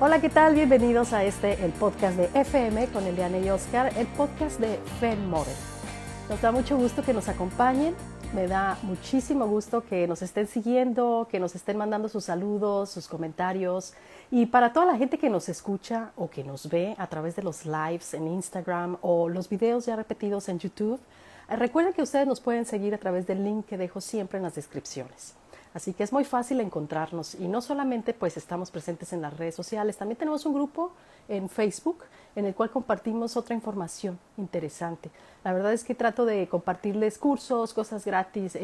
Hola, ¿qué tal? Bienvenidos a este, el podcast de FM con Eliane y Oscar, el podcast de Fen. Nos da mucho gusto que nos acompañen, me da muchísimo gusto que nos estén siguiendo, que nos estén mandando sus saludos, sus comentarios. Y para toda la gente que nos escucha o que nos ve a través de los lives en Instagram o los videos ya repetidos en YouTube, recuerden que ustedes nos pueden seguir a través del link que dejo siempre en las descripciones. Así que es muy fácil encontrarnos y no solamente pues estamos presentes en las redes sociales, también tenemos un grupo en Facebook en el cual compartimos otra información interesante. La verdad es que trato de compartirles cursos, cosas gratis,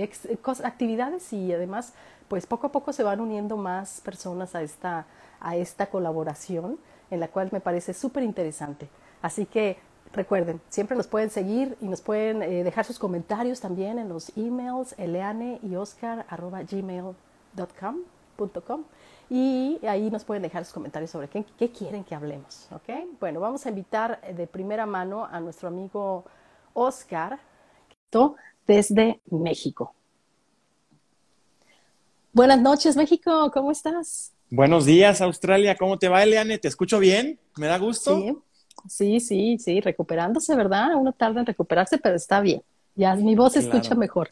actividades y además pues poco a poco se van uniendo más personas a esta, a esta colaboración en la cual me parece súper interesante. Así que Recuerden, siempre nos pueden seguir y nos pueden eh, dejar sus comentarios también en los emails eleane y oscar y ahí nos pueden dejar sus comentarios sobre qué, qué, quieren que hablemos. ¿ok? Bueno, vamos a invitar de primera mano a nuestro amigo Oscar desde México. Buenas noches, México, ¿cómo estás? Buenos días, Australia, ¿cómo te va, Eleane? ¿Te escucho bien? ¿Me da gusto? Sí, Sí, sí, sí, recuperándose, ¿verdad? Uno tarda en recuperarse, pero está bien. Ya mi voz se escucha mejor.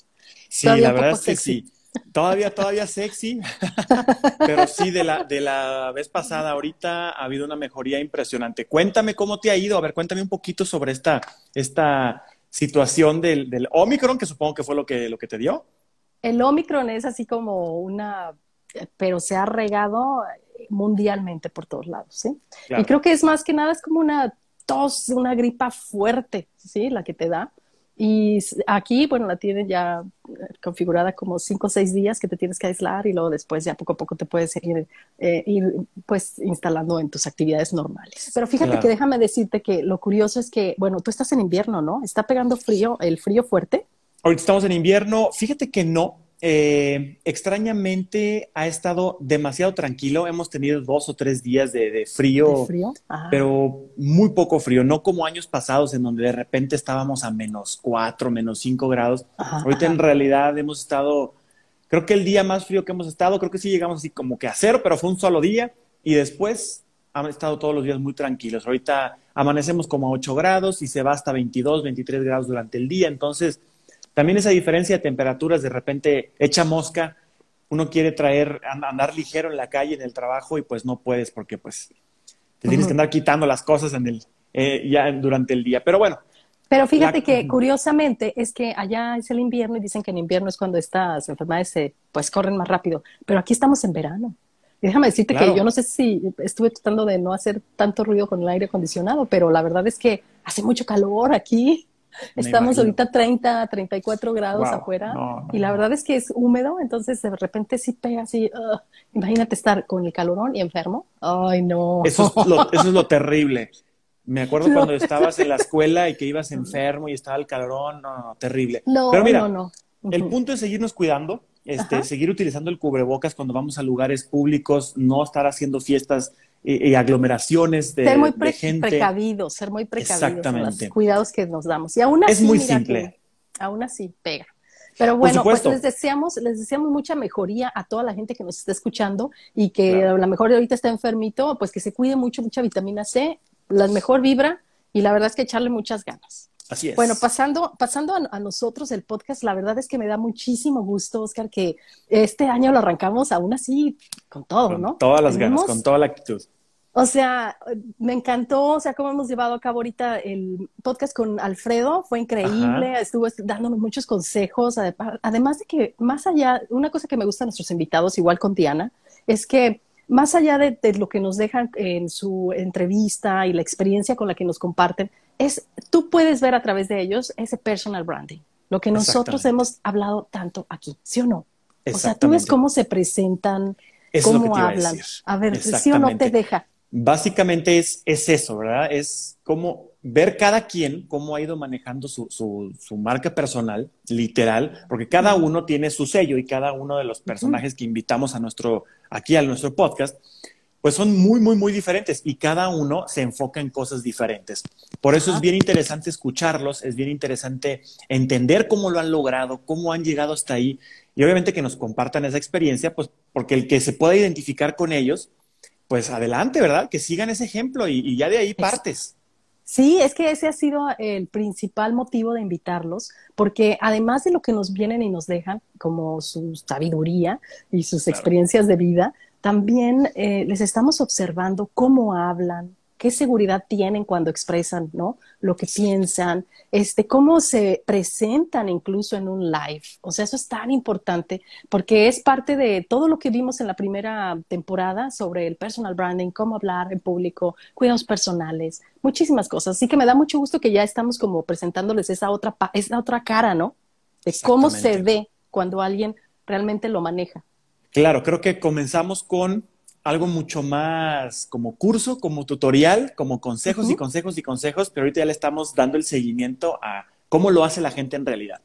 Sí, la verdad es que sí. Todavía, todavía sexy, pero sí, de la, de la vez pasada, ahorita ha habido una mejoría impresionante. Cuéntame cómo te ha ido, a ver, cuéntame un poquito sobre esta, esta situación del, del Omicron, que supongo que fue lo que, lo que te dio. El Omicron es así como una, pero se ha regado mundialmente por todos lados, ¿sí? Y creo que es más que nada, es como una tos, una gripa fuerte, ¿sí? La que te da. Y aquí, bueno, la tienen ya configurada como cinco o seis días que te tienes que aislar y luego después ya poco a poco te puedes ir, eh, ir pues instalando en tus actividades normales. Pero fíjate que déjame decirte que lo curioso es que, bueno, tú estás en invierno, ¿no? ¿Está pegando frío, el frío fuerte? Ahorita estamos en invierno. Fíjate que no, eh, extrañamente ha estado demasiado tranquilo. Hemos tenido dos o tres días de, frío, pero muy poco frío, no como años pasados en donde de repente estábamos a menos cuatro, menos cinco grados. Ahorita en realidad hemos estado, creo que el día más frío que hemos estado, creo que sí llegamos así como que a cero, pero fue un solo día y después han estado todos los días muy tranquilos. Ahorita amanecemos como a 8 grados y se va hasta 22, 23 grados durante el día, entonces también esa diferencia de temperaturas de repente echa mosca, uno quiere traer, andar ligero en la calle, en el trabajo, y pues no puedes porque pues te tienes que andar quitando las cosas en el, eh, ya durante el día. Pero bueno. Pero fíjate que curiosamente es que allá es el invierno y dicen que en invierno es cuando estas enfermedades se, pues corren más rápido, pero aquí estamos en verano. Y déjame decirte que yo no sé si estuve tratando de no hacer tanto ruido con el aire acondicionado, pero la verdad es que hace mucho calor aquí. Estamos ahorita 30, 34 grados afuera y la verdad es que es húmedo, entonces de repente sí pega así. imagínate estar con el calorón y enfermo. Ay, no. Eso es lo, eso es lo terrible. Me acuerdo cuando estabas en la escuela y que ibas enfermo y estaba el calorón. No, no, terrible. No, Pero mira, no, no. el punto es seguirnos cuidando, este, seguir utilizando el cubrebocas cuando vamos a lugares públicos, no estar haciendo fiestas y, aglomeraciones de, ser muy gente. precavidos, ser muy precavidos Exactamente. los cuidados que nos damos. Y aún así, es muy simple. aún así pega. Pero bueno, pues les deseamos, les deseamos mucha mejoría a toda la gente que nos está escuchando y que a lo mejor ahorita está enfermito, pues que se cuide mucho, mucha vitamina C, la mejor vibra y la verdad es que echarle muchas ganas. Así es. Bueno, pasando, pasando a, nosotros el podcast, la verdad es que me da muchísimo gusto, Oscar, que este año lo arrancamos aún así con todo, con ¿no? Todas las ganas, con toda la actitud. O sea, me encantó, o sea, cómo hemos llevado a cabo ahorita el podcast con Alfredo, fue increíble, estuvo dándome muchos consejos, además de que más allá, una cosa que me gusta a nuestros invitados, igual con Diana, es que más allá de, lo que nos dejan en su entrevista y la experiencia con la que nos comparten, es tú puedes ver a través de ellos ese personal branding, lo que nosotros hemos hablado tanto aquí, ¿sí o no? O sea, tú ves cómo se presentan, cómo hablan. A, a ver, ¿sí o no te deja? básicamente es, es eso, ¿verdad? Es como ver cada quien cómo ha ido manejando su, su, marca personal, literal, porque cada uno tiene su sello y cada uno de los personajes que invitamos a nuestro, aquí a nuestro podcast, pues son muy, muy, muy diferentes y cada uno se enfoca en cosas diferentes. Por eso es bien interesante escucharlos, es bien interesante entender cómo lo han logrado, cómo han llegado hasta ahí y obviamente que nos compartan esa experiencia, pues porque el que se pueda identificar con ellos, pues adelante, ¿verdad? Que sigan ese ejemplo y, ya de ahí partes. Sí, es que ese ha sido el principal motivo de invitarlos, porque además de lo que nos vienen y nos dejan, como su sabiduría y sus experiencias de vida, también eh, les estamos observando cómo hablan, qué seguridad tienen cuando expresan, ¿no? Lo que piensan, este, cómo se presentan incluso en un live. O sea, eso es tan importante porque es parte de todo lo que vimos en la primera temporada sobre el personal branding, cómo hablar en público, cuidados personales, muchísimas cosas. Así que me da mucho gusto que ya estamos como presentándoles esa otra, esa otra cara, ¿no? De cómo se ve cuando alguien realmente lo maneja. Claro, creo que comenzamos con algo mucho más como curso, como tutorial, como consejos y consejos y consejos, pero ahorita ya le estamos dando el seguimiento a cómo lo hace la gente en realidad.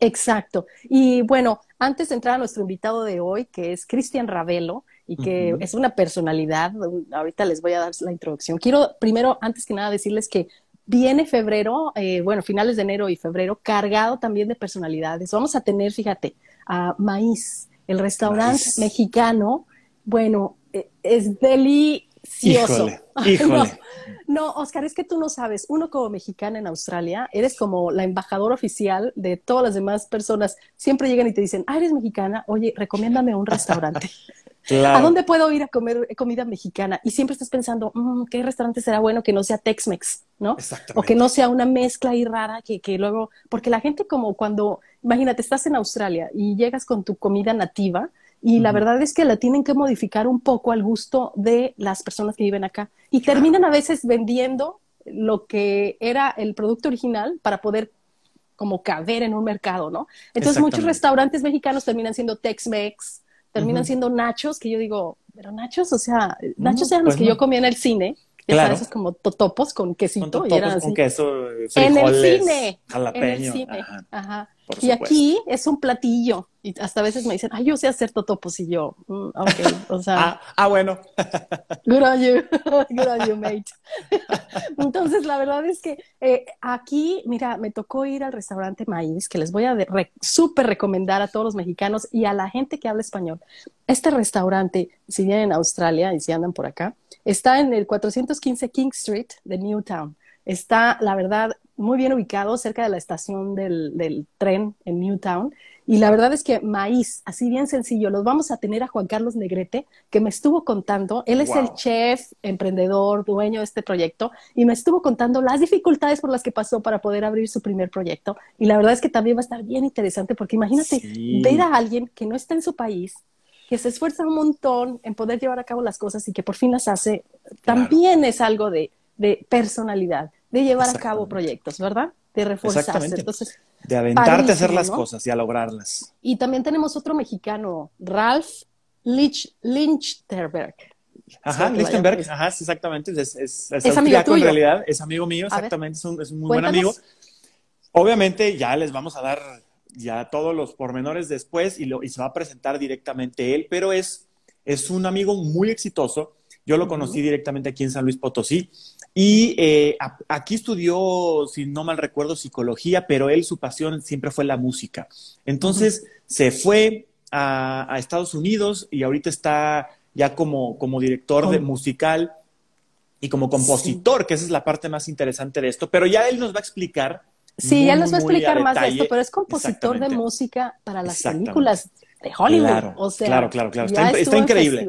Exacto. Y bueno, antes de entrar a nuestro invitado de hoy, que es Cristian Ravelo, y que es una personalidad, ahorita les voy a dar la introducción. Quiero primero, antes que nada, decirles que viene febrero, eh, bueno, finales de enero y febrero, cargado también de personalidades. Vamos a tener, fíjate, a Maíz, el restaurante mexicano. Bueno, eh, es delicioso. Híjole, No, Oscar, es que tú no sabes, uno como mexicana en Australia, eres como la embajadora oficial de todas las demás personas. Siempre llegan y te dicen, ah, eres mexicana, oye, recomiéndame un restaurante. ¿A dónde puedo ir a comer comida mexicana? Y siempre estás pensando, mm, ¿qué restaurante será bueno que no sea Tex-Mex, ¿no? O que no sea una mezcla ahí rara que, que luego, porque la gente como cuando, imagínate, estás en Australia y llegas con tu comida nativa, y la verdad es que la tienen que modificar un poco al gusto de las personas que viven acá. Y terminan a veces vendiendo lo que era el producto original para poder como caber en un mercado, ¿no? Entonces muchos restaurantes mexicanos terminan siendo Tex-Mex, terminan siendo nachos, que yo digo, pero nachos, o sea, nachos eran los pues que yo comía en el cine, claro. sabes, como totopos con quesito. Con y eran así. con queso, en el cine. En el cine. Ajá. Y aquí es un platillo. Y hasta a veces me dicen, ay, yo sé hacer totopos. Y yo, mm, ok, o sea. ah, ah, bueno. good on you. good on you, mate. Entonces, la verdad es que eh, aquí, mira, me tocó ir al restaurante Maíz, que les voy a súper recomendar a todos los mexicanos y a la gente que habla español. Este restaurante, si vienen en Australia y si andan por acá, está en el 415 King Street de Newtown. Está, la verdad, muy bien ubicado cerca de la estación del, tren en Newtown. Y la verdad es que maíz, así bien sencillo, los vamos a tener a Juan Carlos Negrete, que me estuvo contando, él es el chef, emprendedor, dueño de este proyecto, y me estuvo contando las dificultades por las que pasó para poder abrir su primer proyecto. Y la verdad es que también va a estar bien interesante, porque imagínate ver a alguien que no está en su país, que se esfuerza un montón en poder llevar a cabo las cosas y que por fin las hace, también es algo de personalidad de llevar a cabo proyectos, ¿verdad? De reforzarse. Entonces, de aventarte a hacer las cosas y a lograrlas. Y también tenemos otro mexicano, Ralph Lynch, Lynchterberg. Ajá, Lichtenberg, ajá, exactamente. Es, es, es, amigo tuyo. en realidad, es amigo mío, exactamente, es un, es un, muy buen amigo. Obviamente ya les vamos a dar ya todos los pormenores después y, lo, y se va a presentar directamente él, pero es, es un amigo muy exitoso. Yo lo conocí directamente aquí en San Luis Potosí y eh, aquí estudió, si no mal recuerdo, psicología, pero él su pasión siempre fue la música. Entonces se fue a, Estados Unidos y ahorita está ya como, como director de musical y como compositor, que esa es la parte más interesante de esto. Pero ya él nos va a explicar. Sí, ya nos va a explicar más de esto, pero es compositor de música para las películas de Hollywood. Claro, o sea, claro, claro, claro. Está, está increíble.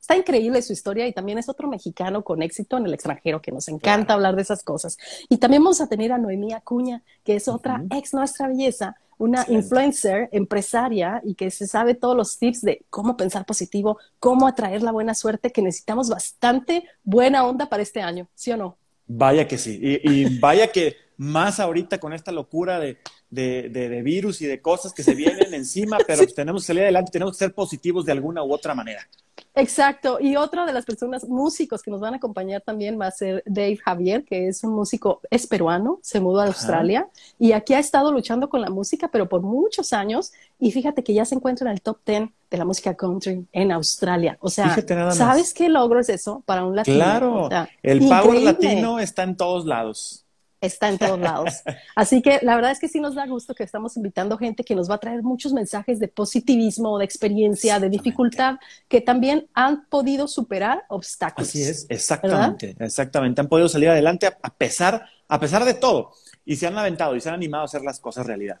Está increíble su historia y también es otro mexicano con éxito en el extranjero que nos encanta hablar de esas cosas. Y también vamos a tener a Noemí Acuña, que es otra ex nuestra belleza, una influencer, empresaria y que se sabe todos los tips de cómo pensar positivo, cómo atraer la buena suerte, que necesitamos bastante buena onda para este año, ¿sí o no? Vaya que sí. y vaya que más ahorita con esta locura de, de, de, virus y de cosas que se vienen encima, pero tenemos que salir adelante, tenemos que ser positivos de alguna u otra manera. Exacto, y otra de las personas, músicos que nos van a acompañar también va a ser Dave Javier, que es un músico, es peruano, se mudó a Australia y aquí ha estado luchando con la música, pero por muchos años, y fíjate que ya se encuentra en el top 10 de la música country en Australia. O sea, ¿sabes qué logro es eso para un latino? Claro, el power latino está en todos lados. Está en todos lados. Así que la verdad es que sí nos da gusto que estamos invitando gente que nos va a traer muchos mensajes de positivismo, de experiencia, de dificultad, que también han podido superar obstáculos. Así es, exactamente, exactamente. Han podido salir adelante a pesar, a pesar de todo y se han aventado y se han animado a hacer las cosas realidad.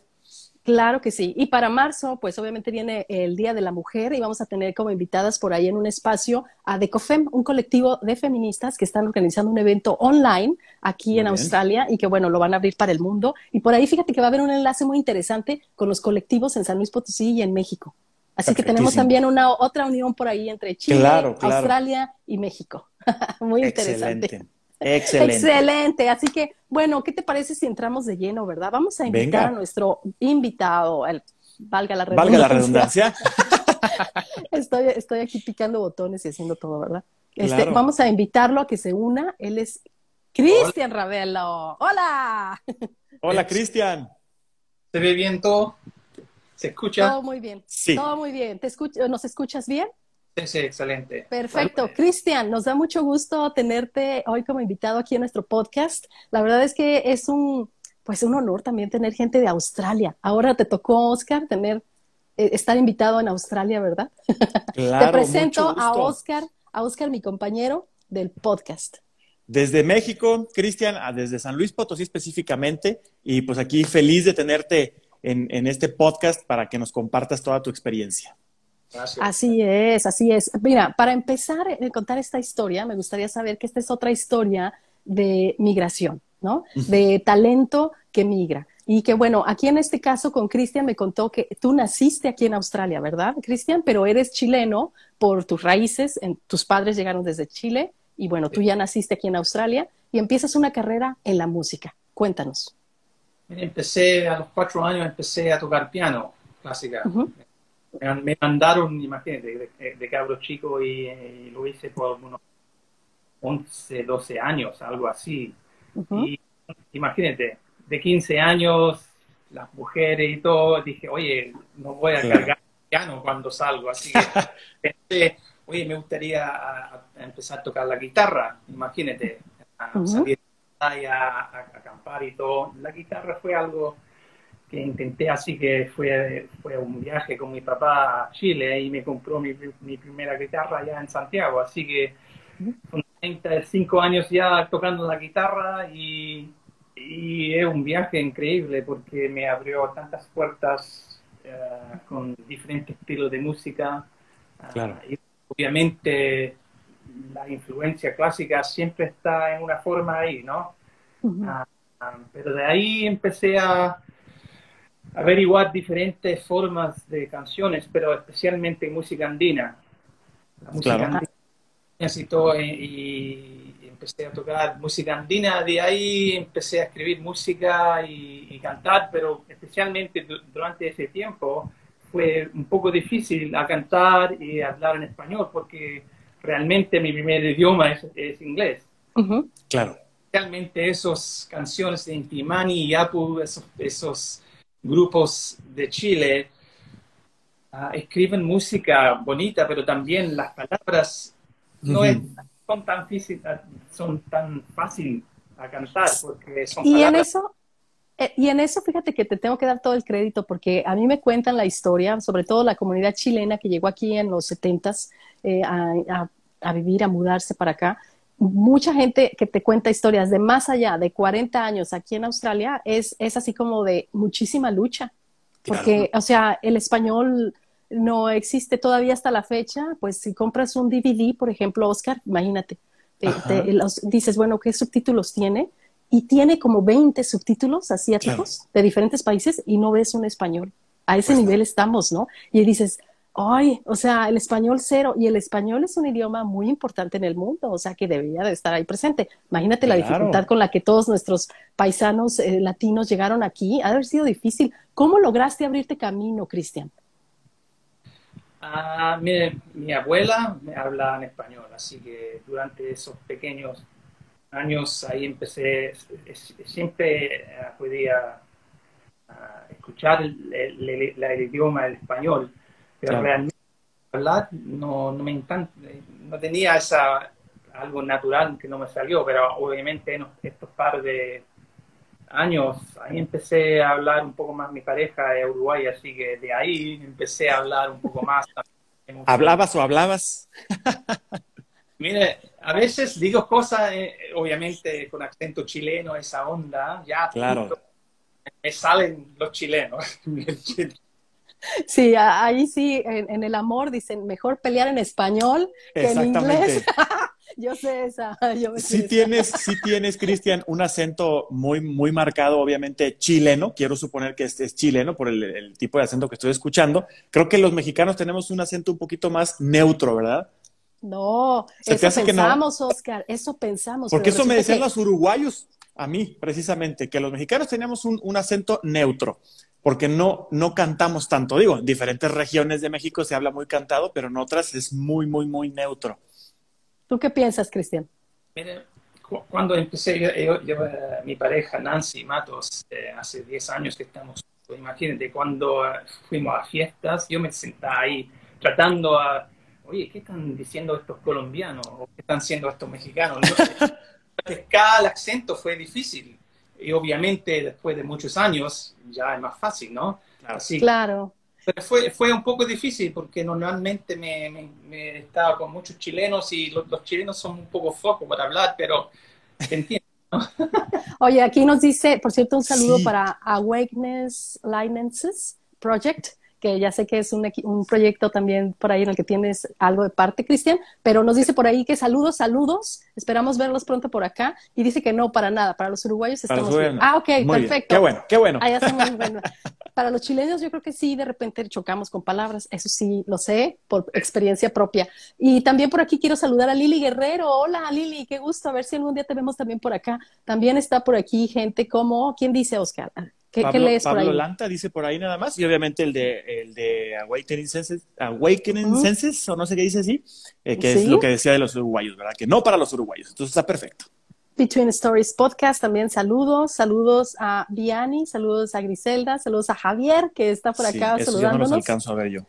Claro que sí. Y para marzo, pues obviamente viene el Día de la Mujer y vamos a tener como invitadas por ahí en un espacio a Decofem, un colectivo de feministas que están organizando un evento online aquí en Australia y que bueno, lo van a abrir para el mundo. Y por ahí fíjate que va a haber un enlace muy interesante con los colectivos en San Luis Potosí y en México. Así que tenemos también una otra unión por ahí entre Chile, Australia y México. muy interesante. Excelente. Excelente. Así que, bueno, ¿qué te parece si entramos de lleno, verdad? Vamos a invitar a nuestro invitado, el, valga la redundancia. Valga la redundancia. estoy, estoy aquí picando botones y haciendo todo, ¿verdad? Este, vamos a invitarlo a que se una. Él es Cristian Ravelo. ¡Hola! Hola, Cristian. ¿Se ve bien todo? ¿Se escucha? Todo muy bien. Sí. Todo muy bien. ¿Te ¿Nos escuchas bien? Sí, sí, excelente. Perfecto. Cristian, nos da mucho gusto tenerte hoy como invitado aquí en nuestro podcast. La verdad es que es un, pues un honor también tener gente de Australia. Ahora te tocó, Oscar, tener, eh, estar invitado en Australia, ¿verdad? Claro, te presento a Oscar, a Oscar, mi compañero del podcast. Desde México, Cristian, desde San Luis Potosí específicamente, y pues aquí feliz de tenerte en, en este podcast para que nos compartas toda tu experiencia. Así es, así es. Mira, para empezar a contar esta historia, me gustaría saber que esta es otra historia de migración, ¿no? De talento que migra. Y que bueno, aquí en este caso con Cristian me contó que tú naciste aquí en Australia, ¿verdad, Cristian? Pero eres chileno por tus raíces, tus padres llegaron desde Chile y bueno, tú ya naciste aquí en Australia y empiezas una carrera en la música. Cuéntanos. Empecé a los cuatro años, empecé a tocar piano clásica me mandaron, imagínate, de, cabro chico y, lo hice por unos 11, 12 años, algo así. Y imagínate, de 15 años, las mujeres y todo, dije, oye, no voy a cargar piano cuando salgo, así que pensé, oye, me gustaría empezar a tocar la guitarra, imagínate, a salir a, a, acampar y todo. La guitarra fue algo que intenté así que fue, fue un viaje con mi papá a Chile y me compró mi, mi primera guitarra allá en Santiago, así que con 35 años ya tocando la guitarra y, y es un viaje increíble porque me abrió tantas puertas eh, con diferentes estilos de música. Claro. y obviamente la influencia clásica siempre está en una forma ahí, ¿no? Ah, ah, pero de ahí empecé a, averiguar diferentes formas de canciones, pero especialmente música andina. La música andina y, empecé a tocar música andina, de ahí empecé a escribir música y, cantar, pero especialmente durante ese tiempo fue un poco difícil a cantar y hablar en español porque realmente mi primer idioma es, inglés. Claro. Realmente esas canciones de Intimani y Apu, esos, esos grupos de Chile ah, escriben música bonita, pero también las palabras no son tan son tan fácil a cantar porque son y en eso eh, y en eso fíjate que te tengo que dar todo el crédito porque a mí me cuentan la historia, sobre todo la comunidad chilena que llegó aquí en los setentas eh, a, a vivir, a mudarse para acá mucha gente que te cuenta historias de más allá de 40 años aquí en Australia es, es así como de muchísima lucha. Porque, o sea, el español no existe todavía hasta la fecha. Pues si compras un DVD, por ejemplo, Oscar, imagínate, dices, bueno, ¿qué subtítulos tiene? Y tiene como 20 subtítulos asiáticos de diferentes países y no ves un español. A ese pues nivel estamos, ¿no? Y dices, ay, o sea, el español cero, y el español es un idioma muy importante en el mundo, o sea, que debería de estar ahí presente. Imagínate la dificultad con la que todos nuestros paisanos eh, latinos llegaron aquí, ha de haber sido difícil. ¿Cómo lograste abrirte camino, Cristian? Ah, mi abuela me habla en español, así que durante esos pequeños años ahí empecé, siempre podía ah, escuchar el, el idioma, el español pero realmente hablar no, no me encanta, no tenía esa algo natural que no me salió, pero obviamente en estos par de años, ahí empecé a hablar un poco más mi pareja de Uruguay, así que de ahí empecé a hablar un poco más. ¿Hablabas o hablabas? Mire, a veces digo cosas, eh, obviamente con acento chileno, esa onda, ya claro. me salen los chilenos. Sí, ahí sí, en, el amor dicen mejor pelear en español que en inglés. yo sé esa. Yo sí tienes, sí tienes, Cristian, un acento muy, muy marcado, obviamente chileno. Quiero suponer que este es chileno por el, tipo de acento que estoy escuchando. Creo que los mexicanos tenemos un acento un poquito más neutro, ¿verdad? No, eso pensamos, Oscar, eso pensamos. Porque eso me decían los uruguayos a mí, precisamente, que los mexicanos teníamos un, un acento neutro porque no, no cantamos tanto. Digo, en diferentes regiones de México se habla muy cantado, pero en otras es muy, muy, muy neutro. ¿Tú qué piensas, Cristian? Mire, cuando empecé, yo, eh, mi pareja Nancy Matos, eh, hace 10 años que estamos, imagínate, cuando eh, fuimos a fiestas, yo me sentaba ahí tratando a, oye, ¿qué están diciendo estos colombianos? ¿O qué están haciendo estos mexicanos? Cada acento fue difícil y obviamente después de muchos años ya es más fácil, ¿no? Así, claro. Pero fue, fue un poco difícil porque normalmente me, me, estaba con muchos chilenos y los, chilenos son un poco focos para hablar, pero entiendo. Oye, aquí nos dice, por cierto, un saludo para Awakeness Lineances Project que ya sé que es un, un, proyecto también por ahí en el que tienes algo de parte, Cristian, pero nos dice por ahí que saludos, saludos, esperamos verlos pronto por acá, y dice que no, para nada, para los uruguayos estamos bien. Ah, ok, perfecto. Qué bueno, qué bueno. Para los chilenos yo creo que sí, de repente chocamos con palabras, eso sí, lo sé por experiencia propia. Y también por aquí quiero saludar a Lili Guerrero. Hola Lili, qué gusto, a ver si algún día te vemos también por acá. También está por aquí gente como, ¿quién dice Oscar? ¿Qué, Pablo, lees por Pablo Lanta dice por ahí nada más, y obviamente el de, el de Awakening Senses, Awakening Senses, o no sé qué dice así, eh, que es lo que decía de los uruguayos, ¿verdad? Que no para los uruguayos, entonces está perfecto. Between Stories Podcast, también saludos, saludos a Viani, saludos a Griselda, saludos a Javier, que está por acá sí, saludándonos. no los alcanzo a ver yo.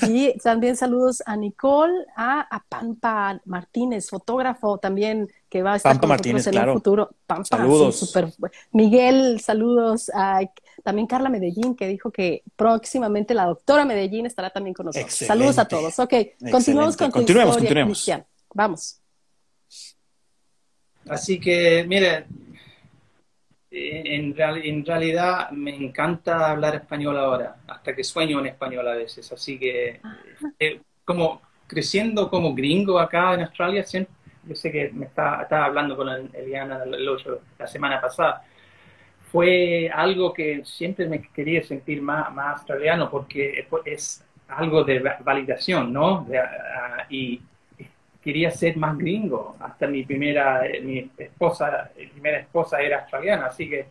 Sí, también saludos a Nicole, a, Pampa Martínez, fotógrafo también, que va a estar con nosotros en el futuro. Pampa, saludos. super. Miguel, saludos a también Carla Medellín, que dijo que próximamente la doctora Medellín estará también con nosotros. Saludos a todos. Ok, continuamos con tu continuemos, historia, continuemos. Vamos. Así que, mire, en, en, realidad me encanta hablar español ahora, hasta que sueño en español a veces. Así que, eh, como creciendo como gringo acá en Australia, siempre, yo sé que me estaba, estaba hablando con Eliana la semana pasada, fue algo que siempre me quería sentir más, más australiano porque es algo de validación, ¿no? Ah, y quería ser más gringo. Hasta mi primera, eh, mi esposa, mi primera esposa era australiana, así que,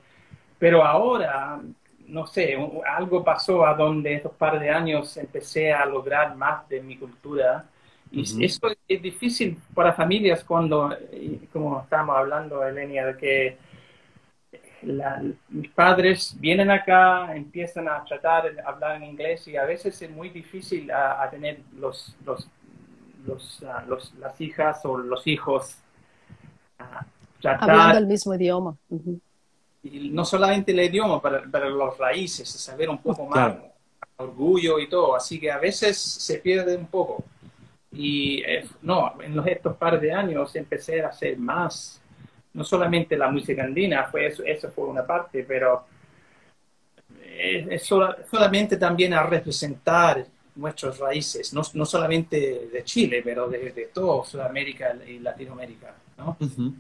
pero ahora, no sé, algo pasó a donde estos par de años empecé a lograr más de mi cultura. Y eso es difícil para familias cuando, como estamos hablando, Elenia, de que mis padres vienen acá, empiezan a tratar de hablar en inglés y a veces es muy difícil a, tener los, los Ah, los, las hijas o los hijos ah, hablando el mismo idioma. Y no solamente el idioma, pero, pero los raíces, saber un poco más, orgullo y todo. Así que a veces se pierde un poco. Y eh, no, en los, estos par de años empecé a hacer más, no solamente la música andina, fue eso, eso fue una parte, pero eh, es solamente también a representar nuestras raíces, no, no solamente de Chile, pero de, de toda Sudamérica y Latinoamérica. ¿no?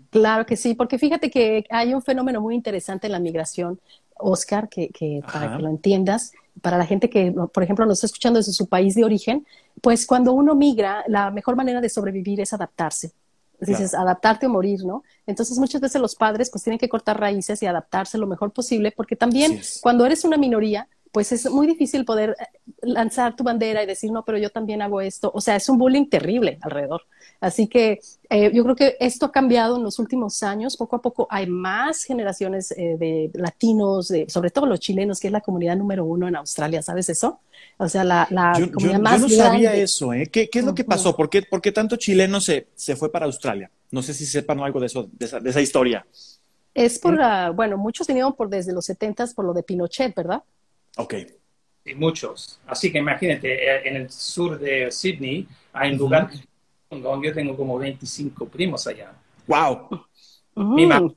Claro que sí, porque fíjate que hay un fenómeno muy interesante en la migración, Oscar, que, que para que lo entiendas, para la gente que, por ejemplo, nos está escuchando desde su país de origen, pues cuando uno migra, la mejor manera de sobrevivir es adaptarse. Dices, adaptarte o morir, ¿no? Entonces muchas veces los padres pues tienen que cortar raíces y adaptarse lo mejor posible, porque también cuando eres una minoría, pues es muy difícil poder eh, lanzar tu bandera y decir, no, pero yo también hago esto. O sea, es un bullying terrible alrededor. Así que eh, yo creo que esto ha cambiado en los últimos años. Poco a poco hay más generaciones eh, de latinos, de, sobre todo los chilenos, que es la comunidad número uno en Australia. ¿Sabes eso? O sea, la, la comunidad más Yo no sabía eso. ¿eh? ¿Qué, ¿Qué, es lo que pasó? ¿Por qué, tanto chileno se, se fue para Australia? No sé si sepan algo de, eso, de esa historia. Es por, la, bueno, muchos vinieron por desde los 70 por lo de Pinochet, ¿verdad? Ok. Sí, muchos. Así que imagínate, eh, en el sur de Sydney hay un lugar donde yo tengo como 25 primos allá. ¡Wow! Mi mamá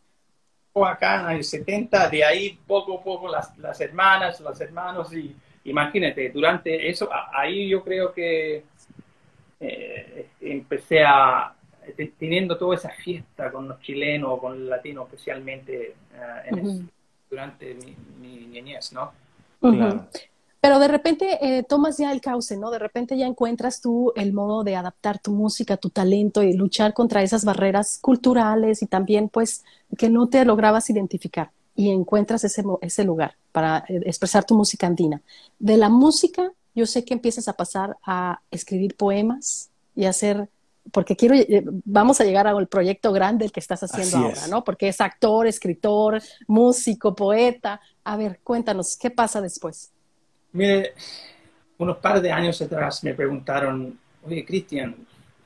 acá en el 70, de ahí poco a poco las, las hermanas, los hermanos, y imagínate, durante eso, ahí yo creo que eh, empecé a, teniendo toda esa fiesta con los chilenos, con los latinos especialmente, eh, durante mi, niñez, ¿no? Pero de repente eh, tomas ya el cauce, ¿no? De repente ya encuentras tú el modo de adaptar tu música, tu talento y luchar contra esas barreras culturales y también pues que no te lograbas identificar y encuentras ese, ese lugar para eh, expresar tu música andina. De la música, yo sé que empiezas a pasar a escribir poemas y hacer, porque quiero, eh, vamos a llegar al proyecto grande el que estás haciendo ahora, ¿no? Porque es actor, escritor, músico, poeta. A ver, cuéntanos, ¿qué pasa después? Mire, unos par de años atrás me preguntaron, oye, Cristian,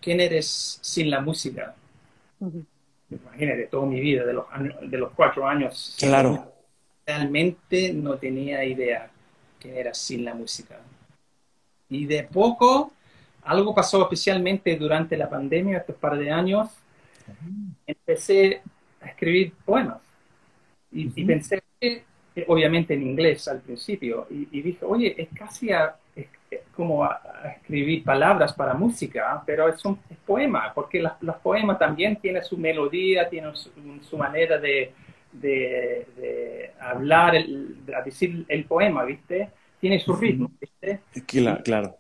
¿quién eres sin la música? Imagínate, toda mi vida, de los, de los cuatro años. Claro. Realmente no tenía idea quién era sin la música. Y de poco, algo pasó especialmente durante la pandemia, estos par de años, empecé a escribir poemas. Y, y pensé que obviamente en inglés al principio, y, dije, oye, es casi como a, escribir palabras para música, pero es un poema, porque los poemas también tienen su melodía, tienen su, manera de, de, hablar, de decir el poema, ¿viste? Tiene su ritmo, ¿viste? Claro, claro.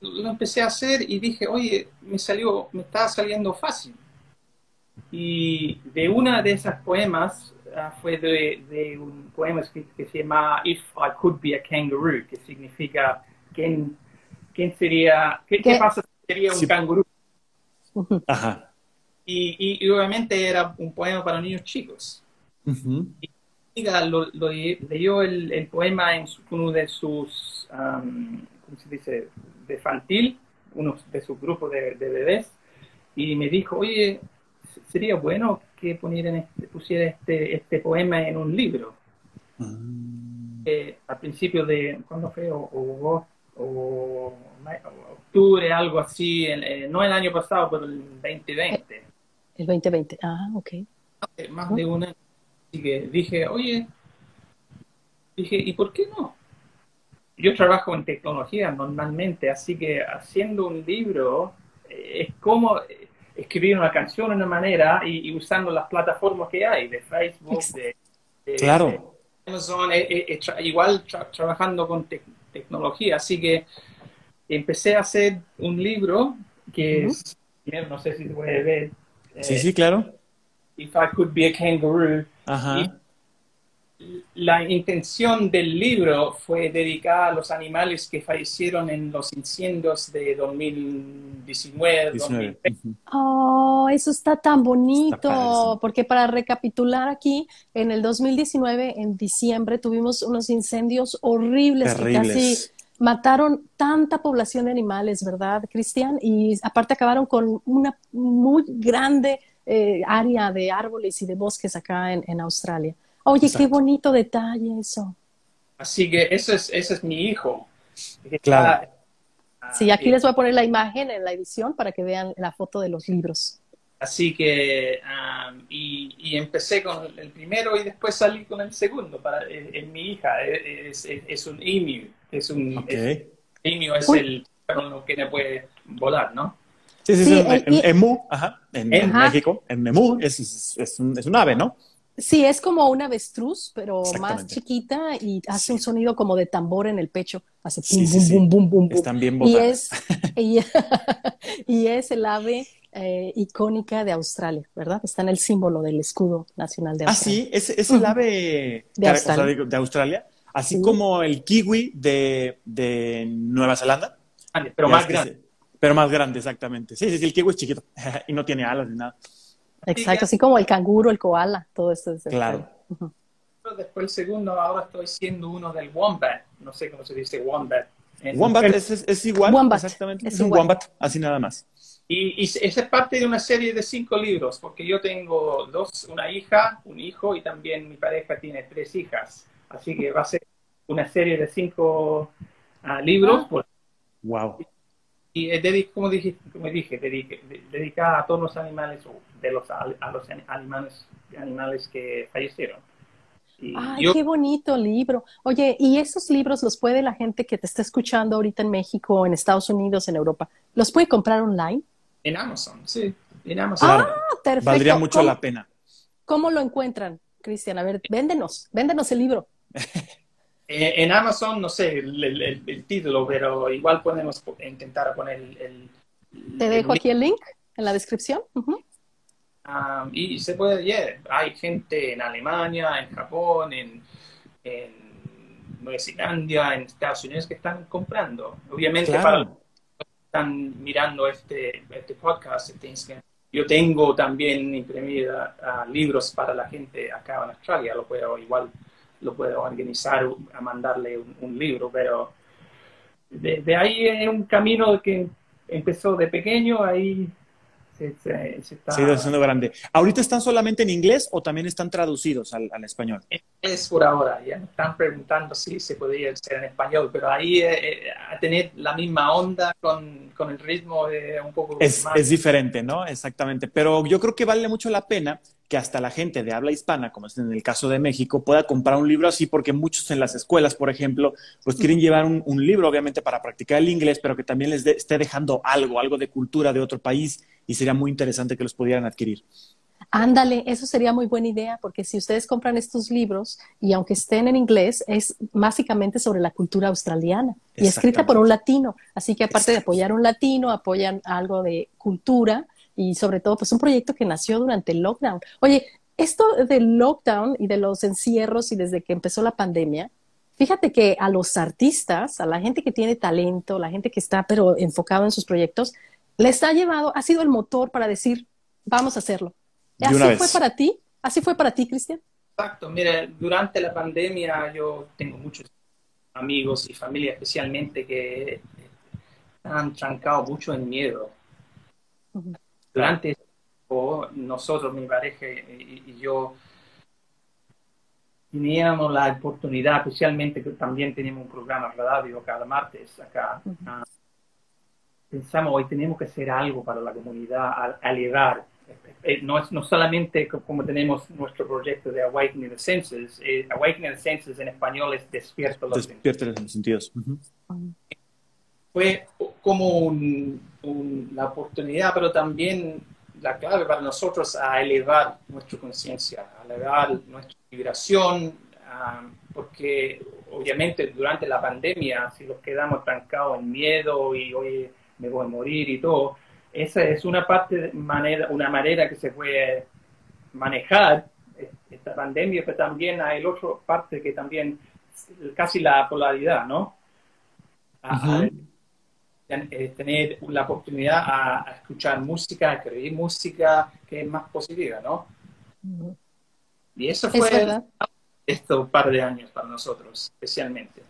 Lo empecé a hacer y dije, oye, me salió, me está saliendo fácil. Y de una de esas poemas Ah, fue de, un poema escrito que se llama If I Could Be a Kangaroo, que significa ¿quién, quién sería, qué, pasa si sería un canguro? Ajá. Y, y, era un poema para niños chicos. Y amiga lo, leyó el, el, poema en uno de sus, ¿cómo se dice?, de infantil, uno de sus grupos de, de bebés, y me dijo, oye, sería bueno que este, pusiera este, este poema en un libro. Mm. Eh, al principio de, ¿cuándo fue? O, o, octubre, algo así, eh, no el año pasado, pero el 2020. El 2020, ah, ok. Más de una. Así que dije, oye, dije, ¿y por qué no? Yo trabajo en tecnología normalmente, así que haciendo un libro eh, es como escribir una canción de una manera y, usando las plataformas que hay, de Facebook, de, claro. Amazon, eh, eh, eh, igual trabajando con tecnología. Así que empecé a hacer un libro que es, no sé si se puede ver. sí, sí, claro. If I Could Be a Kangaroo. Ajá la intención del libro fue dedicada a los animales que fallecieron en los incendios de 2019, 2020. Oh, eso está tan bonito, porque para recapitular aquí, en el 2019, en diciembre, tuvimos unos incendios horribles que casi mataron tanta población de animales, ¿verdad, Cristian? Y aparte acabaron con una muy grande eh, área de árboles y de bosques acá en Australia. Oye, qué bonito detalle eso. Así que ese es, ese es mi hijo. Claro. Ah, sí, aquí les voy a poner la imagen en la edición para que vean la foto de los libros. Así que, y, empecé con el primero y después salí con el segundo. Para, en, mi hija es, es, un emu. Es un okay. emu es el con que no puede volar, ¿no? Sí, sí, sí, en, emu, ajá, en, México, en emu es, es, un, es un ave, ¿no? Sí, es como una avestruz, pero más chiquita y hace un sonido como de tambor en el pecho. Hace pum, bum, bum, bum, bum, Están bien y es, y, es el ave eh, icónica de Australia, ¿verdad? Está en el símbolo del escudo nacional de Australia. Ah, sí, es, es el ave de, Australia. de Australia, así como el kiwi de, de Nueva Zelanda. Pero más grande. Pero más grande, exactamente. Sí, sí, sí, el kiwi es chiquito y no tiene alas ni nada. Exacto, así como el canguro, el koala, todo esto. Es claro. Después el segundo, ahora estoy siendo uno del wombat. No sé cómo se dice wombat. wombat es, es, igual, exactamente. Es, un wombat, así nada más. Y, esa es parte de una serie de cinco libros, porque yo tengo dos, una hija, un hijo y también mi pareja tiene tres hijas. Así que va a ser una serie de cinco ah, libros. wow. Y es como dije, como dije dedicada a todos los animales, de los, a los animales, animales que fallecieron. Ay, qué bonito libro. Oye, ¿y esos libros los puede la gente que te está escuchando ahorita en México, en Estados Unidos, en Europa, los puede comprar online? En Amazon, sí, en Amazon. Ah, perfecto. Valdría mucho la pena. ¿Cómo lo encuentran, Cristian? A ver, véndenos, véndenos el libro. Eh, en Amazon, no sé el, título, pero igual podemos intentar poner el... Te dejo aquí el link en la descripción. Ah, y se puede, yeah, hay gente en Alemania, en Japón, en, en Nueva Zelanda, en Estados Unidos que están comprando. Obviamente para están mirando este, este podcast, este yo tengo también imprimida uh, libros para la gente acá en Australia, lo puedo igual, lo puedo organizar a mandarle un, libro, pero de, de, ahí es un camino que empezó de pequeño, ahí se, está... haciendo grande. ¿Ahorita están solamente en inglés o también están traducidos al, al español? Es por ahora, ya me están preguntando si se podría ser en español, pero ahí eh, eh, a tener la misma onda con, con el ritmo eh, un poco es, más... Es diferente, ¿no? Exactamente, pero yo creo que vale mucho la pena que hasta la gente de habla hispana, como es en el caso de México, pueda comprar un libro así, porque muchos en las escuelas, por ejemplo, pues quieren llevar un, libro, obviamente, para practicar el inglés, pero que también les esté dejando algo, algo de cultura de otro país, y sería muy interesante que los pudieran adquirir. Ándale, eso sería muy buena idea, porque si ustedes compran estos libros y aunque estén en inglés, es básicamente sobre la cultura australiana y escrita por un latino. Así que aparte de apoyar a un latino, apoyan algo de cultura y sobre todo pues un proyecto que nació durante el lockdown. Oye, esto del lockdown y de los encierros y desde que empezó la pandemia, fíjate que a los artistas, a la gente que tiene talento, la gente que está pero enfocado en sus proyectos, les ha llevado, ha sido el motor para decir, vamos a hacerlo. ¿Así fue para ti? ¿Así fue para ti, Cristian? Exacto, mire, durante la pandemia yo tengo muchos amigos y familia especialmente que han trancado mucho en miedo durante nosotros, mi pareja y, yo, teníamos la oportunidad, especialmente que también tenemos un programa radio cada martes acá. Pensamos, hoy tenemos que hacer algo para la comunidad, elevar. Eh, no es no solamente como tenemos nuestro proyecto de Awakening the Senses, eh, Awakening the Senses en español es despierto los Despierto los sentidos. Fue como la oportunidad, pero también la clave para nosotros a elevar nuestra conciencia, a elevar nuestra vibración, porque obviamente durante la pandemia, si nos quedamos trancados en miedo y hoy me voy a morir y todo, esa es una parte, manera, una manera que se puede manejar esta pandemia, pero también hay otra parte que también casi la polaridad, ¿no? Eh, tener la oportunidad a, escuchar música, a escribir música que es más positiva, ¿no? Y eso fue estos par de años para nosotros, especialmente.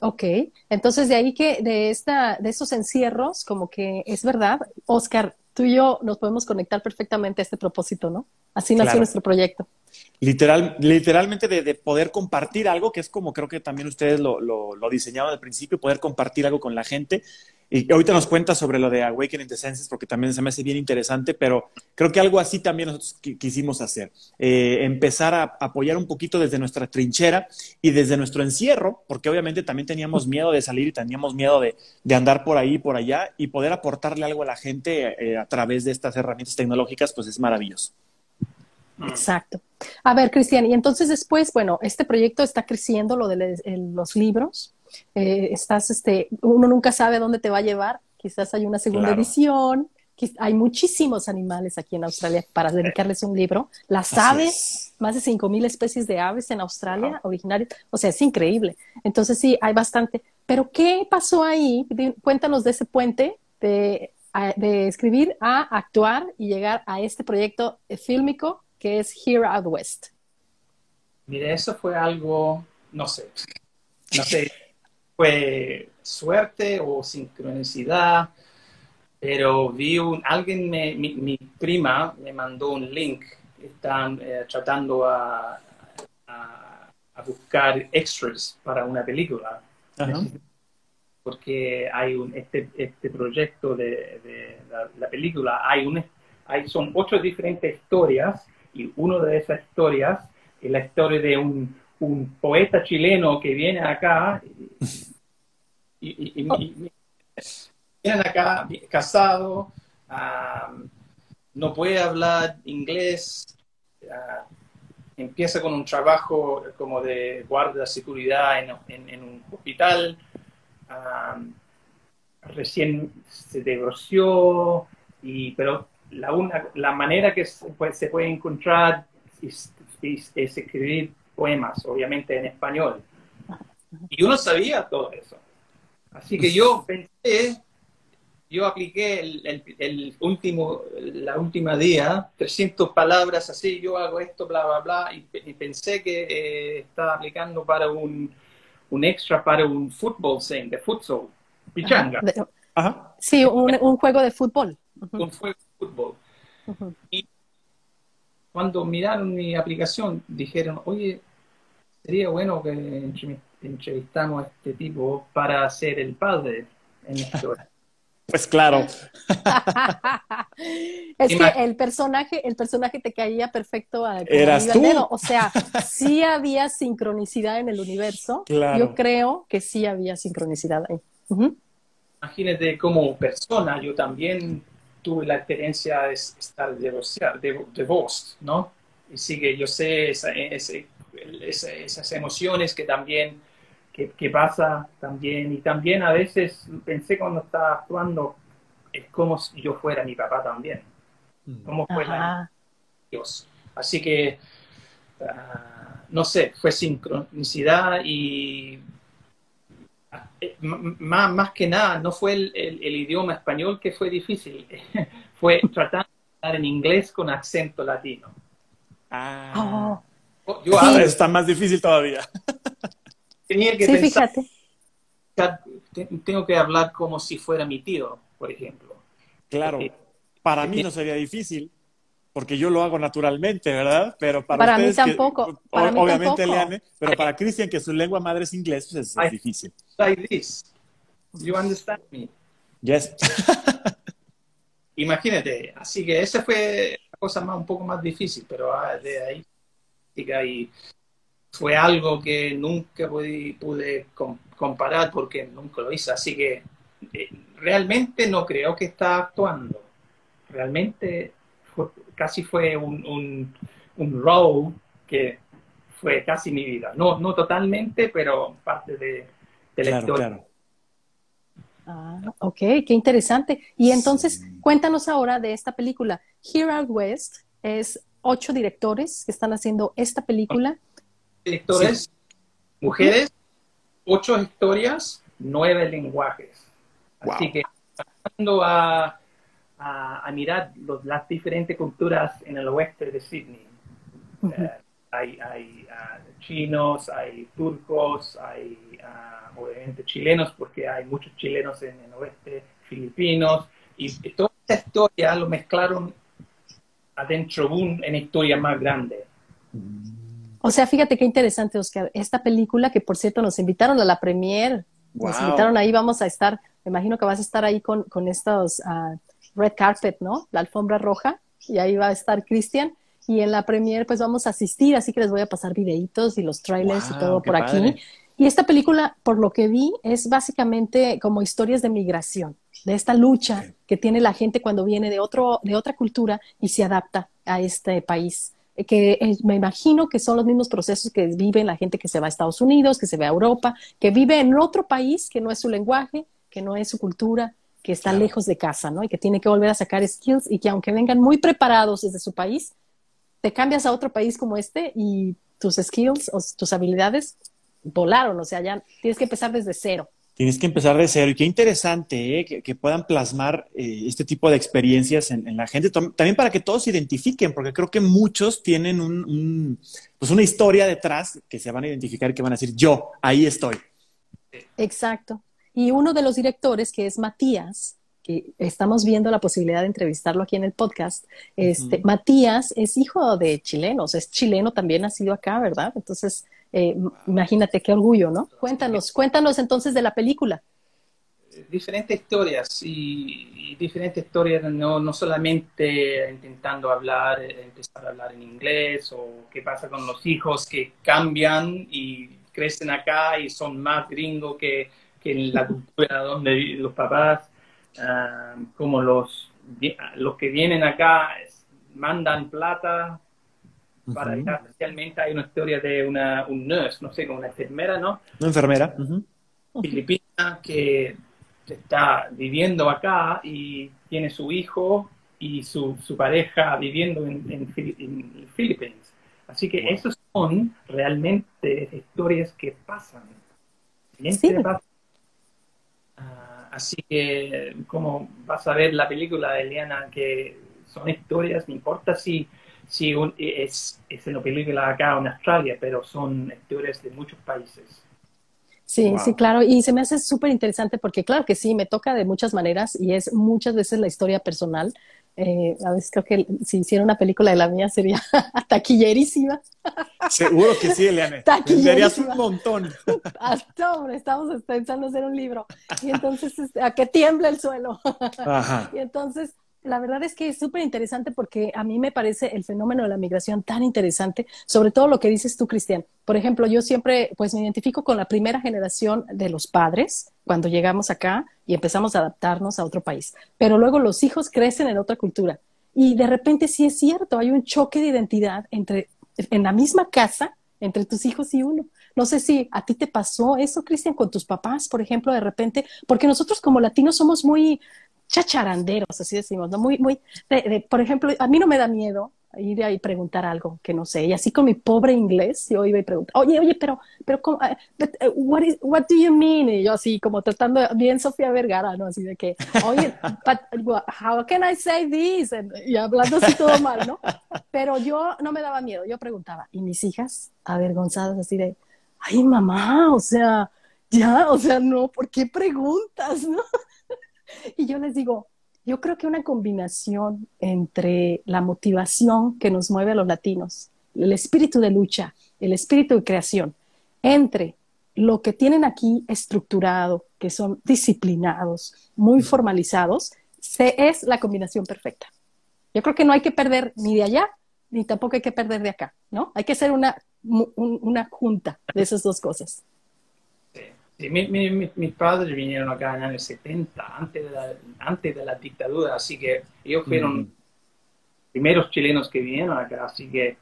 Ok, entonces de ahí que de esta, de esos encierros, como que es verdad, Oscar, tú y yo nos podemos conectar perfectamente a este propósito, ¿no? Así nació nuestro proyecto. Literal, literalmente de, poder compartir algo, que es como creo que también ustedes lo, lo, diseñaron al principio, poder compartir algo con la gente y ahorita nos cuenta sobre lo de Awakening the Senses, porque también se me hace bien interesante, pero creo que algo así también nosotros quisimos hacer. Eh, empezar a apoyar un poquito desde nuestra trinchera y desde nuestro encierro, porque obviamente también teníamos miedo de salir y teníamos miedo de, andar por ahí y por allá, y poder aportarle algo a la gente eh, a través de estas herramientas tecnológicas, pues es maravilloso. Exacto. A ver, Cristian, y entonces después, bueno, este proyecto está creciendo, lo de los libros. Eh, estás, este, uno nunca sabe dónde te va a llevar, quizás hay una segunda edición, hay muchísimos animales aquí en Australia para dedicarles un libro. Las aves, más de 5.000 especies de aves en Australia originarias, o sea, es increíble. Entonces sí, hay bastante. Pero ¿qué pasó ahí? Cuéntanos de ese puente de, de escribir a actuar y llegar a este proyecto fílmico que es Here Out West. Mire, eso fue algo, no sé, no sé, fue suerte o sincronicidad. pero vi un, alguien, me, mi, prima me mandó un link, están eh, tratando a, a, buscar extras para una película. Porque hay un, este, este proyecto de, la, película, hay, un, hay son ocho diferentes historias y una de esas historias es la historia de un, un poeta chileno que viene acá y, y, viene acá casado, no puede hablar inglés, empieza con un trabajo como de guardia de seguridad en, un hospital, recién se divorció, y, pero la, una, la manera que se puede, se puede encontrar es, escribir poemas, obviamente en español. Y uno sabía todo eso. Así que yo pensé, yo apliqué el, el, último, la última día, 300 palabras así, yo hago esto, bla, bla, bla, y, pensé que eh, estaba aplicando para un, un, extra para un fútbol scene, de futsal, pichanga. Sí, un, un, juego de fútbol. Un juego fútbol. Y cuando miraron mi aplicación, dijeron, oye, sería bueno que entrevistamos a este tipo para ser el padre en la historia. Pues claro. es que el personaje, el personaje te caía perfecto a Eras tú. O sea, sí había sincronicidad en el universo. Yo creo que sí había sincronicidad ahí. Imagínate como persona, yo también tuve la experiencia de estar divorciado, de, de vos, ¿no? Y sí que yo sé esas emociones que también que, pasa también. Y también a veces pensé cuando estaba actuando, es como si yo fuera mi papá también. Mm. Como fuera Dios. Así que, ah, no sé, fue sincronicidad y más, más que nada, no fue el, el, idioma español que fue difícil, fue tratar de hablar en inglés con acento latino. Ah. Oh. Yo Está más difícil todavía. tenía que sí, fíjate. tengo que hablar como si fuera mi tío, por ejemplo. Claro, para mí no sería difícil, porque yo lo hago naturalmente, ¿verdad? Pero para, mí tampoco. obviamente, Leane, pero para Cristian, que su lengua madre es inglés, pues es, difícil. Like this. You understand me? Yes. Imagínate, así que esa fue la cosa más, un poco más difícil, pero ah, de ahí y fue algo que nunca pude, comparar porque nunca lo hice. Así que eh, realmente no creo que está actuando. Realmente casi fue un, un, un, role que fue casi mi vida. No, no totalmente, pero parte de, la historia. Ah, ok, qué interesante. Y entonces, cuéntanos ahora de esta película. Here Out West es ocho directores que están haciendo esta película directores, mujeres, ocho historias, nueve lenguajes. Así que pasando a, a, mirar las diferentes culturas en el oeste de Sydney. Eh, hay, hay ah, chinos, hay turcos, hay uh, obviamente chilenos, porque hay muchos chilenos en el oeste, filipinos, y, toda esta historia lo mezclaron adentro de una historia más grande. O sea, fíjate qué interesante, Oscar. Esta película, que por cierto nos invitaron a la premier, nos invitaron ahí, vamos a estar, me imagino que vas a estar ahí con, con estos uh, red carpet, ¿no? La alfombra roja, y ahí va a estar Cristian. Y en la premier, pues vamos a asistir, así que les voy a pasar videitos y los trailers y todo por aquí. Y esta película, por lo que vi, es básicamente como historias de migración, de esta lucha que tiene la gente cuando viene de, otro, de otra cultura y se adapta a este país que me imagino que son los mismos procesos que viven la gente que se va a Estados Unidos, que se va a Europa, que vive en otro país que no es su lenguaje, que no es su cultura, que está lejos de casa, ¿no? Y que tiene que volver a sacar skills y que aunque vengan muy preparados desde su país, te cambias a otro país como este y tus skills o tus habilidades volaron, o sea, ya tienes que empezar desde cero. Tienes que empezar de cero. Y qué interesante ¿eh? que, puedan plasmar eh, este tipo de experiencias en, la gente, también para que todos se identifiquen, porque creo que muchos tienen un, pues una historia detrás que se van a identificar y que van a decir, yo, ahí estoy. Exacto. Y uno de los directores, que es Matías, que estamos viendo la posibilidad de entrevistarlo aquí en el podcast. Este, Matías es hijo de chilenos, es chileno también, ha sido acá, ¿verdad? Entonces, eh, imagínate qué orgullo, ¿no? Cuéntanos, cuéntanos entonces de la película. Diferentes historias y, diferentes historias, no, no, solamente intentando hablar, empezar a hablar en inglés o qué pasa con los hijos que cambian y crecen acá y son más gringos que, que en la cultura donde los papás, ah, como los, los que vienen acá mandan plata para especialmente hay una historia de una un nurse, no sé, como una enfermera, ¿no? Una enfermera. Filipina que está viviendo acá y tiene su hijo y su, su pareja viviendo en, en, Filipinas. Así que esos son realmente historias que pasan. Sí. Ah, así que, como vas a ver la película de Eliana, que son historias, no importa si sí, es, es una película acá en Australia, pero son historias de muchos países. Sí, sí, claro. Y se me hace súper interesante porque, claro que sí, me toca de muchas maneras y es muchas veces la historia personal. Eh, a veces creo que si hiciera una película de la mía sería taquillerísima. Seguro que sí, Eliane. Taquillerías un montón. Hasta, hombre, estamos pensando hacer un libro. Y entonces, este, a que tiemble el suelo. Ajá. Y entonces, la verdad es que es súper interesante porque a mí me parece el fenómeno de la migración tan interesante, sobre todo lo que dices tú, Cristian. Por ejemplo, yo siempre pues me identifico con la primera generación de los padres cuando llegamos acá y empezamos a adaptarnos a otro país. Pero luego los hijos crecen en otra cultura y de repente sí es cierto, hay un choque de identidad entre en la misma casa entre tus hijos y uno. No sé si a ti te pasó eso, Cristian, con tus papás, por ejemplo, de repente, porque nosotros como latinos somos muy, chacharanderos, así decimos, ¿no? Muy, muy, por ejemplo, a mí no me da miedo ir ahí y preguntar algo que no sé, y así con mi pobre inglés, yo iba y preguntaba, oye, oye, pero, pero, uh, what, is, what do you mean? Y yo así, como tratando, bien Sofía Vergara, ¿no? Así de que, oye, but, how can I say this? y hablando así todo mal, ¿no? Pero yo no me daba miedo, yo preguntaba, y mis hijas, avergonzadas, así de, ay, mamá, o sea, ya, o sea, no, ¿por qué preguntas, no? Y yo les digo, yo creo que una combinación entre la motivación que nos mueve a los latinos, el espíritu de lucha, el espíritu de creación, entre lo que tienen aquí estructurado, que son disciplinados, muy formalizados, se, es la combinación perfecta. Yo creo que no hay que perder ni de allá, ni tampoco hay que perder de acá, ¿no? Hay que ser una, una junta de esas dos cosas. Sí, mis padres vinieron acá en los años 70, antes de, la, antes de la dictadura, así que ellos fueron mm. primeros chilenos que vinieron acá, así que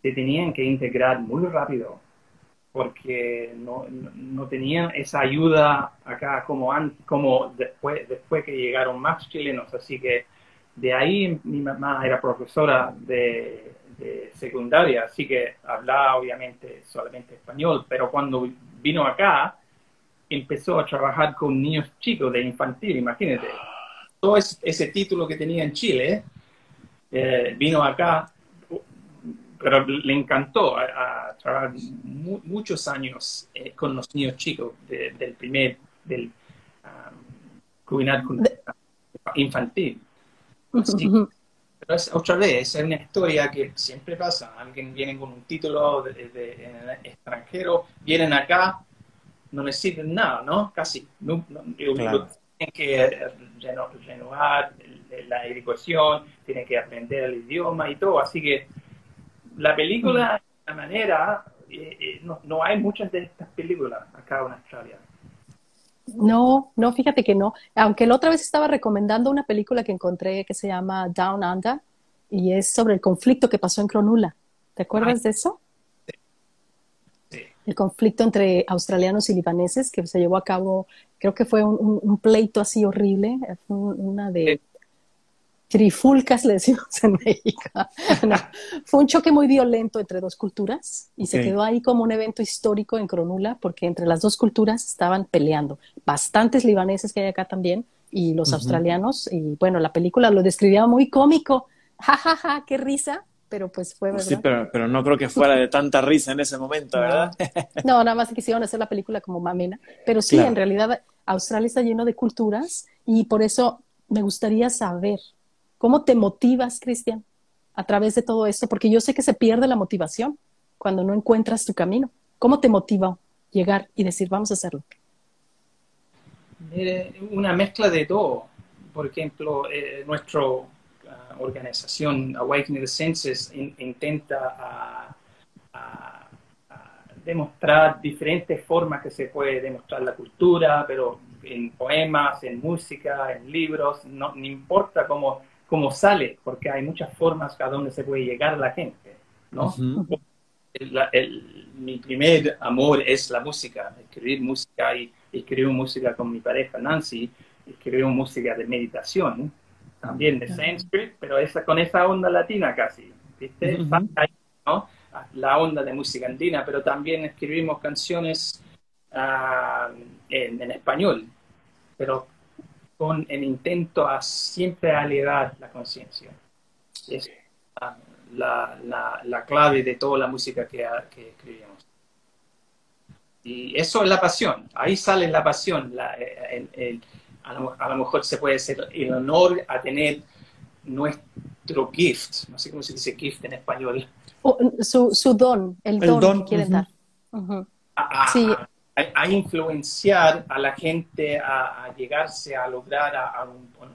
se tenían que integrar muy rápido, porque no, no, tenían esa ayuda acá como, como después, después que llegaron más chilenos, así que de ahí mi mamá era profesora de, de secundaria, así que hablaba obviamente solamente español, pero cuando vino acá, empezó a trabajar con niños chicos de infantil, imagínate. Todo ese, título que tenía en Chile, eh, vino acá, pero le encantó a, trabajar muchos años eh, con los niños chicos del primer, del um, infantil. pero es, otra vez, es una historia que siempre pasa. Alguien viene con un título de extranjero, vienen acá, no necesitan nada, ¿no? Casi. No, Tienen que renovar la educación, tienen que aprender el idioma y todo. Así que la película, de la manera, eh, eh, no, no hay muchas de estas películas acá en Australia. No, no, fíjate que no. Aunque la otra vez estaba recomendando una película que encontré que se llama Down Under y es sobre el conflicto que pasó en Cronula. ¿Te acuerdas de eso? El conflicto entre australianos y libaneses que se llevó a cabo, creo que fue un, pleito así horrible, una de trifulcas, le decimos en México. fue un choque muy violento entre dos culturas y se quedó ahí como un evento histórico en Cronula porque entre las dos culturas estaban peleando. Bastantes libaneses que hay acá también y los australianos. Y bueno, la película lo describía muy cómico. Ja, ja, ja, qué risa pero pues fue verdad. Sí, pero, pero no creo que fuera de tanta risa en ese momento, ¿verdad? No, nada más quisieron hacer la película como mamena, pero sí, en realidad Australia está lleno de culturas y por eso me gustaría saber cómo te motivas, Cristian, a través de todo esto, porque yo sé que se pierde la motivación cuando no encuentras tu camino. ¿Cómo te motiva llegar y decir, vamos a hacerlo? Una mezcla de todo. Por ejemplo, eh, nuestra uh, organización Awakening the Senses intenta demostrar diferentes formas que se puede demostrar la cultura, pero en poemas, en música, en libros, no, importa cómo, cómo sale, porque hay muchas formas a donde se puede llegar la gente, ¿no? mi primer amor es la música, escribir música y escribir música con mi pareja Nancy, escribir música de meditación, también de Sanskrit, pero esa, con esa onda latina casi, ¿viste? ¿no? La onda de música andina, pero también escribimos canciones ah, en, en, español, pero con el intento a siempre elevar la conciencia. Es la, la, la, clave de toda la música que, que escribimos. Y eso es la pasión, ahí sale la pasión. La, el, a, lo, mejor se puede ser el honor a tener nuestro gift, no sé cómo se dice gift en español. su, su, don, el, don, que quieren dar. a, influenciar a la gente a, llegarse a lograr a,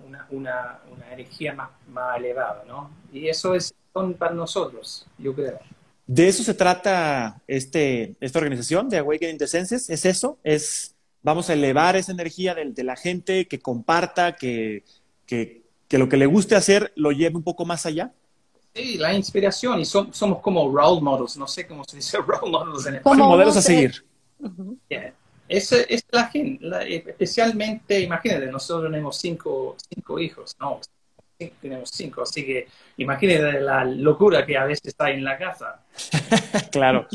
una, una, una, energía más, más elevada, ¿no? Y eso es don para nosotros, yo creo. De eso se trata este, esta organización de Awakening the Senses, es eso, es vamos a elevar esa energía de, la gente, que comparta, que, que, lo que le guste hacer lo lleve un poco más allá. Sí, la inspiración, y somos como role models, no sé cómo se dice role models en español. modelos a seguir. es, es, la gente, especialmente, imagínate, nosotros tenemos cinco, cinco hijos, no, tenemos cinco, así que imagínate la locura que a veces está en la casa. claro.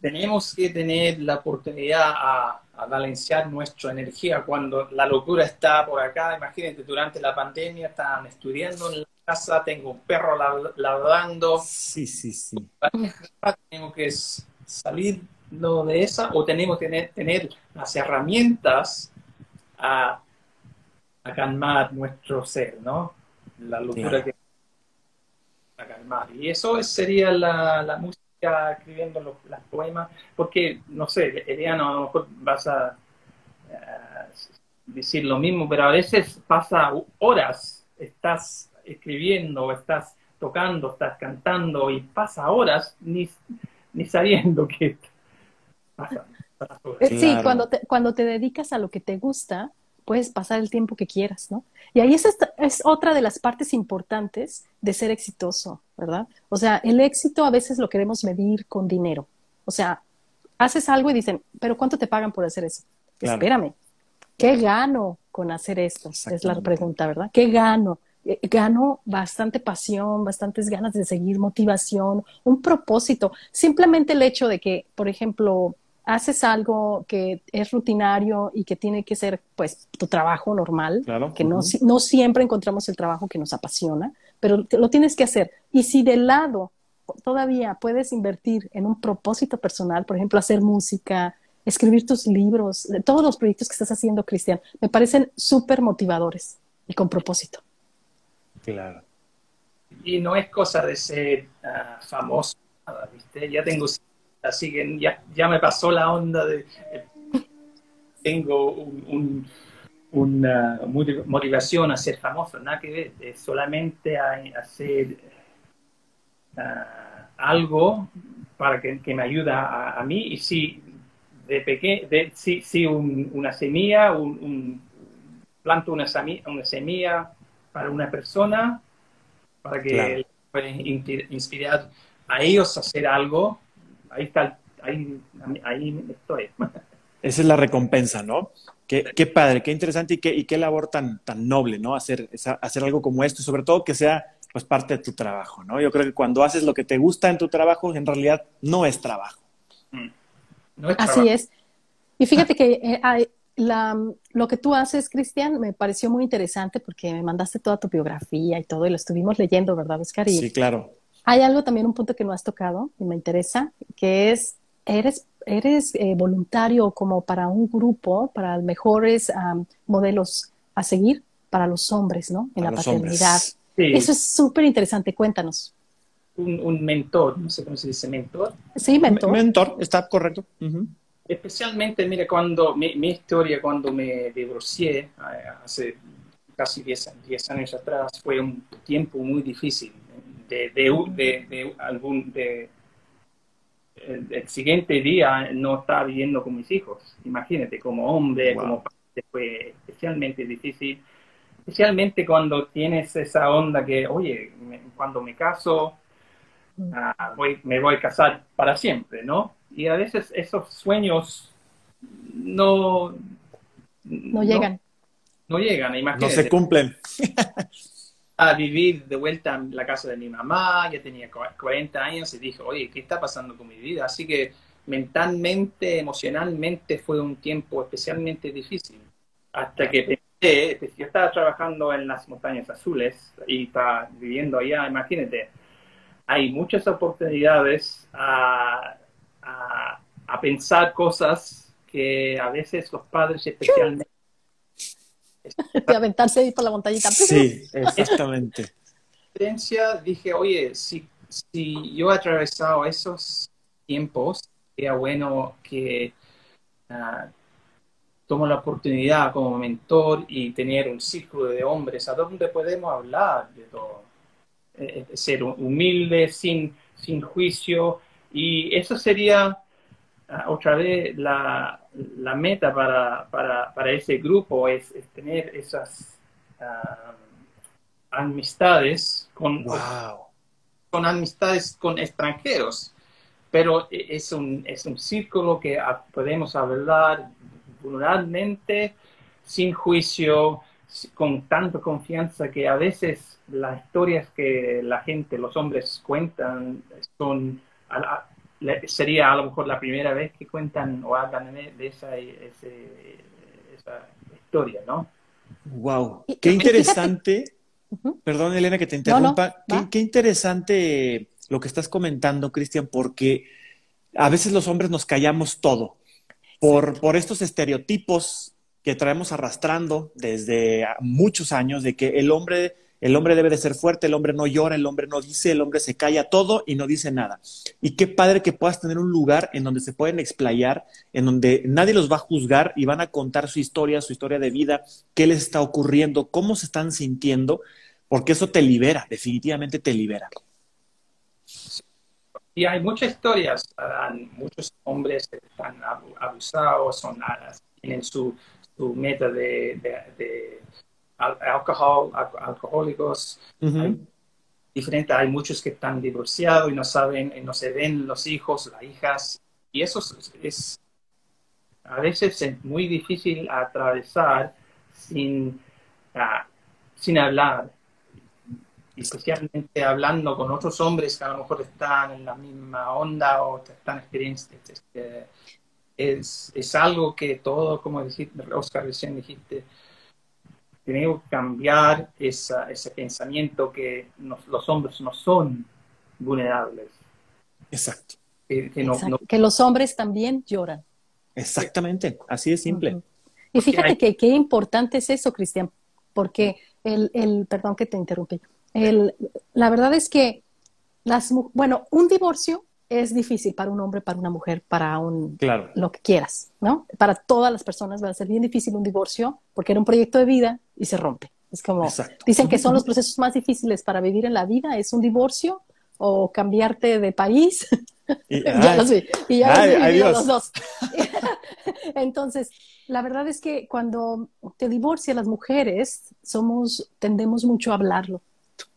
Tenemos que tener la oportunidad a, balancear nuestra energía cuando la locura está por acá. Imagínate, durante la pandemia están estudiando en la casa, tengo un perro ladrando. Sí, sí, sí. Tenemos que salir de esa o tenemos que tener, tener las herramientas a, a calmar nuestro ser, ¿no? la locura que a calmar. Y eso sería la, la música escribiendo los, poemas, porque, no sé, Eliano, a lo mejor vas a decir lo mismo, pero a veces pasa horas, estás escribiendo, estás tocando, estás cantando y pasa horas ni, ni sabiendo que pasa. Sí, cuando te, cuando te dedicas a lo que te gusta, puedes pasar el tiempo que quieras, ¿no? Y ahí es, es otra de las partes importantes de ser exitoso, ¿verdad? O sea, el éxito a veces lo queremos medir con dinero. O sea, haces algo y dicen, pero ¿cuánto te pagan por hacer eso? Espérame, ¿qué gano con hacer esto? Es la pregunta, ¿verdad? ¿Qué gano? Eh, gano bastante pasión, bastantes ganas de seguir, motivación, un propósito. Simplemente el hecho de que, por ejemplo, haces algo que es rutinario y que tiene que ser pues tu trabajo normal, que no, no siempre encontramos el trabajo que nos apasiona, pero lo tienes que hacer. Y si de lado todavía puedes invertir en un propósito personal, por ejemplo, hacer música, escribir tus libros, todos los proyectos que estás haciendo, Cristian, me parecen súper motivadores y con propósito. Claro. Y no es cosa de ser ah, famoso, ¿viste? Ya tengo Así que ya, ya me pasó la onda de... tengo una motivación a ser famoso, nada que ver, es solamente a, hacer algo para que, me ayuda a, mí. Y si de pequeño, si, si una semilla, un, planto una semilla, una semilla para una persona, para que puedan inspirar a ellos a hacer algo, ahí está, ahí, ahí estoy. Esa es la recompensa, ¿no? Qué, qué padre, qué interesante y qué, y qué labor tan, tan noble, ¿no? Hacer, hacer algo como esto y sobre todo que sea pues parte de tu trabajo, ¿no? Yo creo que cuando haces lo que te gusta en tu trabajo, en realidad no es trabajo. Mm. Así es. Y fíjate que eh, la, lo que tú haces, Cristian, me pareció muy interesante porque me mandaste toda tu biografía y todo y lo estuvimos leyendo, ¿verdad, Oscar? sí, claro. Hay algo también, un punto que no has tocado y me interesa, que es, eres eres eh, voluntario como para un grupo, para mejores modelos a seguir para los hombres, ¿no? En la paternidad. Eso es súper interesante, cuéntanos. Un, mentor, no sé cómo se dice, mentor. Sí, mentor. mentor, está correcto. Especialmente, mire, cuando mi, historia, cuando me divorcié eh, hace casi 10 años atrás, fue un tiempo muy difícil. De, de, de, algún, de, el, siguiente día no estaba viviendo con mis hijos. Imagínate, como hombre, como padre, fue especialmente difícil. Especialmente cuando tienes esa onda que, oye, cuando me caso, ah, voy, me voy a casar para siempre, ¿no? Y a veces esos sueños no... No llegan. No, llegan, imagínate. No se cumplen. a vivir de vuelta en la casa de mi mamá, ya tenía 40 años y dije, oye, ¿qué está pasando con mi vida? Así que mentalmente, emocionalmente fue un tiempo especialmente difícil. Hasta que pensé, pues, yo estaba trabajando en las montañas azules y estaba viviendo allá, imagínate, hay muchas oportunidades a a, pensar cosas que a veces los padres especialmente... de aventarse ahí por la montañita. Sí, exactamente. dije, oye, si, si yo he atravesado esos tiempos, sería bueno que uh, tomo la oportunidad como mentor y tener un círculo de hombres a donde podemos hablar de todo. Eh, eh, ser humilde, sin, sin juicio, y eso sería ah, otra vez la, la meta para, para, para, ese grupo, es, tener esas ah, amistades con, con amistades con extranjeros. Pero es un, es un círculo que podemos hablar vulnerablemente, sin juicio, con tanta confianza que a veces las historias que la gente, los hombres cuentan son sería a lo mejor la primera vez que cuentan o hablan de esa, esa historia, ¿no? Wow, qué interesante. Perdón, Elena, que te interrumpa. qué, interesante lo que estás comentando, Cristian, porque a veces los hombres nos callamos todo por, por estos estereotipos que traemos arrastrando desde muchos años de que el hombre el hombre debe de ser fuerte, el hombre no llora, el hombre no dice, el hombre se calla todo y no dice nada. Y qué padre que puedas tener un lugar en donde se pueden explayar, en donde nadie los va a juzgar y van a contar su historia, su historia de vida, qué les está ocurriendo, cómo se están sintiendo, porque eso te libera, definitivamente te libera. Y hay muchas historias, muchos hombres están abusados, son, tienen su, su meta de alcohol, alcohólicos, hay, diferente, hay muchos que están divorciados y no saben, no se ven los hijos, las hijas, y eso es, a veces es muy difícil atravesar sin, ah, sin hablar, especialmente hablando con otros hombres que a lo mejor están en la misma onda o están experienciando. Este, es, es algo que todo, como dijiste, Oscar, recién dijiste, tenemos que cambiar ese pensamiento que los hombres no son vulnerables. Exacto. Que, los hombres también lloran. Exactamente, así de simple. Y fíjate que qué importante es eso, Cristian, porque el, el, perdón que te interrumpí, el, la verdad es que las, bueno, un divorcio es difícil para un hombre, para una mujer, para un claro. lo que quieras, ¿no? Para todas las personas va a ser bien difícil un divorcio porque era un proyecto de vida y se rompe. Es como dicen que son los procesos más difíciles para vivir en la vida, es un divorcio o cambiarte de país. Y, ya lo sé, y ya los dos. Entonces, la verdad es que cuando te divorcias las mujeres, somos tendemos mucho a hablarlo.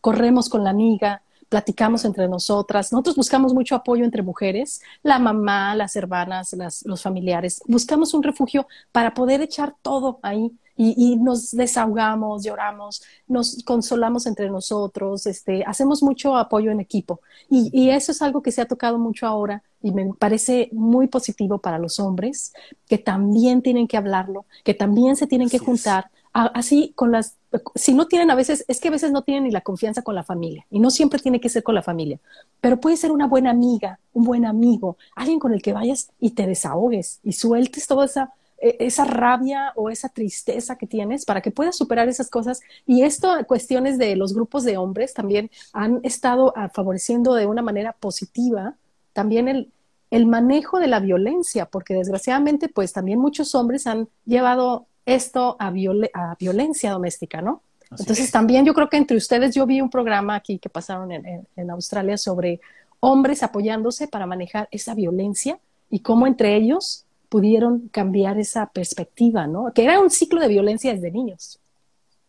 Corremos con la amiga, platicamos entre nosotras. Nosotros buscamos mucho apoyo entre mujeres, la mamá, las hermanas, los familiares. Buscamos un refugio para poder echar todo ahí y, nos desahogamos, lloramos, nos consolamos entre nosotros, este, hacemos mucho apoyo en equipo. Y, eso es algo que se ha tocado mucho ahora y me parece muy positivo para los hombres, que también tienen que hablarlo, que también se tienen que juntar así con las, si no tienen a veces, es que a veces no tienen ni la confianza con la familia y no siempre tiene que ser con la familia, pero puede ser una buena amiga, un buen amigo, alguien con el que vayas y te desahogues y sueltes toda esa, e, esa rabia o esa tristeza que tienes para que puedas superar esas cosas. Y esto, cuestiones de los grupos de hombres también han estado ah, favoreciendo de una manera positiva también el, el manejo de la violencia, porque desgraciadamente pues también muchos hombres han llevado esto a, violencia doméstica, ¿no? Entonces también yo creo que entre ustedes, yo vi un programa aquí que pasaron en, Australia sobre hombres apoyándose para manejar esa violencia y cómo entre ellos pudieron cambiar esa perspectiva, ¿no? Que era un ciclo de violencia desde niños,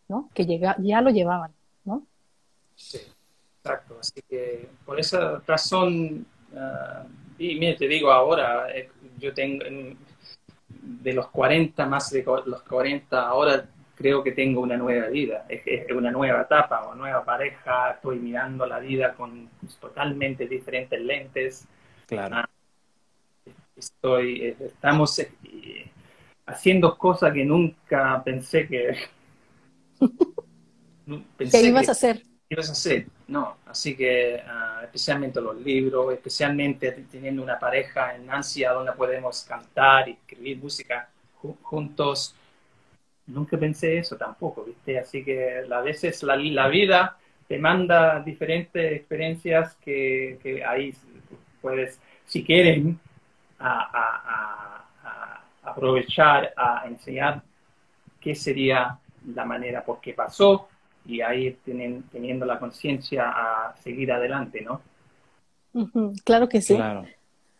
¿no? Que llega, ya lo llevaban, ¿no? Sí, exacto. Así que por esa razón, ah, y mire, te digo ahora, eh, yo tengo, de los 40, más de los 40, ahora creo que tengo una nueva vida, es, una nueva etapa, una nueva pareja, estoy mirando la vida con totalmente diferentes lentes. Claro. Ah, estoy, eh, estamos eh, haciendo cosas que nunca pensé que... pensé ¿Qué ibas a hacer? Ibas a hacer, no. Así que ah, especialmente los libros, especialmente teniendo una pareja en ansia donde podemos cantar y escribir música juntos. Nunca pensé eso tampoco, ¿viste? Así que a veces la, vida te manda diferentes experiencias que, ahí puedes, si quieren, aprovechar, a enseñar qué sería la manera por qué pasó, y ahí tienen, teniendo la conciencia a seguir adelante, ¿no? Claro que sí.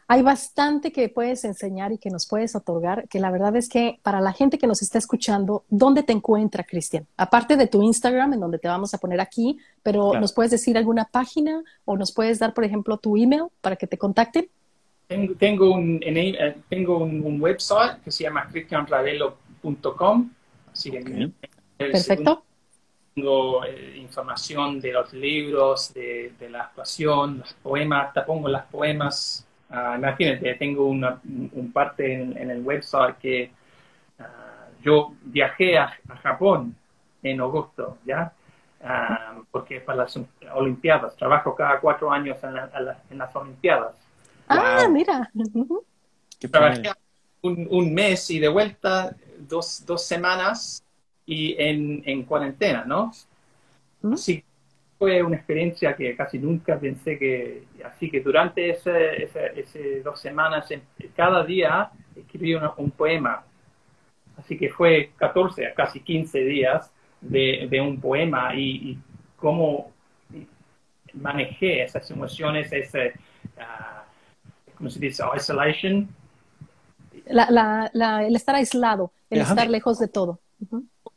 Hay bastante que puedes enseñar y que nos puedes otorgar, que la verdad es que para la gente que nos está escuchando, ¿dónde te encuentra, Cristian? Aparte de tu Instagram, en donde te vamos a poner aquí, pero ¿nos puedes decir alguna página o nos puedes dar, por ejemplo, tu email para que te contacten? Tengo, un, eh, tengo un, website que se llama cristianravelo.com. Así que Perfecto tengo eh, información de los libros, de, la actuación, los poemas, te pongo las poemas. Uh, imagínate, tengo una, un parte en, el website que ah, yo viajé a, Japón en agosto, ¿ya? Ah, porque es para las Olimpiadas, trabajo cada cuatro años en, en las Olimpiadas. Ah, mira. Trabajé un, un, mes y de vuelta dos, dos semanas y en, en cuarentena, ¿no? ¿Mm? Así fue una experiencia que casi nunca pensé que, así que durante ese, ese, dos semanas, cada día escribí un poema. Así que fue 14 a casi 15 días de, de un poema y, y, cómo manejé esas emociones, ese, uh, ¿cómo se dice? Isolation. La, la, el estar aislado, el estar lejos de todo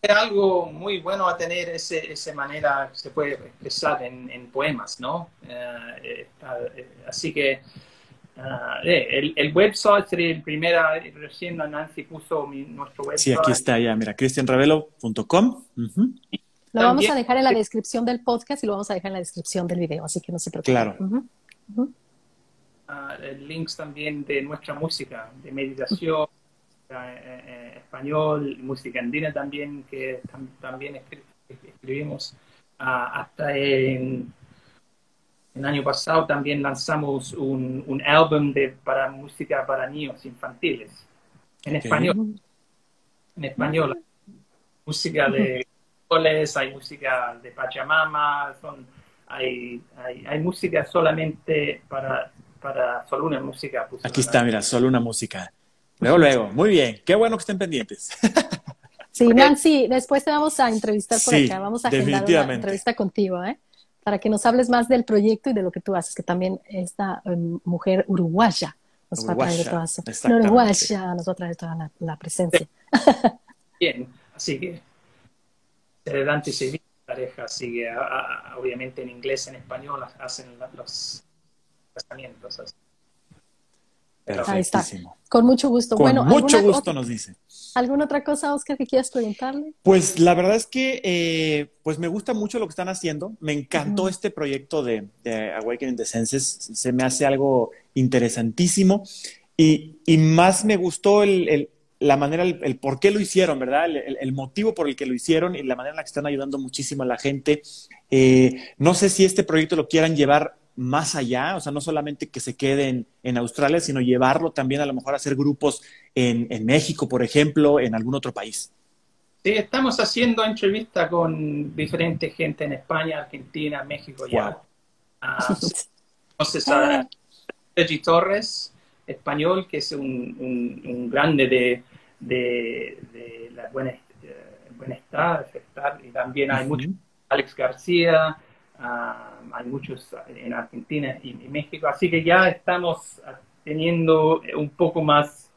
es algo muy bueno a tener ese, esa manera, se puede expresar en, en poemas, ¿no? Eh, eh, así que eh, el, el, website sería el primero, recién Nancy puso nuestro website. Sí, aquí está ya, mira, cristianravelo.com. Lo vamos a dejar en la descripción del podcast y lo vamos a dejar en la descripción del video, así que no se preocupen. Claro. Ah, links también de nuestra música, de meditación, eh, eh, español, música andina también, que también escribimos. Ah, hasta en el año pasado también lanzamos un, un álbum de, para música para niños infantiles, en español. En español. Música de coles, hay música de Pachamama, son, hay, hay, hay música solamente para, para solo una música. Aquí está, mira, solo una música. Luego, luego. Muy bien. Qué bueno que estén pendientes. Sí, Nancy, después te vamos a entrevistar por acá. Vamos a agendar una entrevista contigo, ¿eh? Para que nos hables más del proyecto y de lo que tú haces, que también esta em, mujer uruguaya nos va a traer toda su... uruguaya nos va a traer toda la, presencia. Bien, así que adelante y pareja sigue, obviamente en inglés, en español, hacen los casamientos. Así. Ahí está. Con mucho gusto. Con bueno, mucho gusto nos dice. ¿Alguna otra cosa, Oscar, que quieras preguntarle? Pues la verdad es que eh, pues me gusta mucho lo que están haciendo. Me encantó este proyecto de, Awakening the Senses. Se me hace algo interesantísimo. Y, más me gustó el, la manera, el, por qué lo hicieron, ¿verdad? El, motivo por el que lo hicieron y la manera en la que están ayudando muchísimo a la gente. Eh, no sé si este proyecto lo quieran llevar más allá, o sea, no solamente que se quede en, Australia, sino llevarlo también a lo mejor a hacer grupos en, México, por ejemplo, en algún otro país. Sí, estamos haciendo entrevistas con diferente gente en España, Argentina, México ya. Ah, entonces, a Reggie Torres, español, que es un, grande de, de, la buena, bienestar, y también hay muchos, Alex García, ah, hay muchos en Argentina y, México, así que ya estamos teniendo un poco más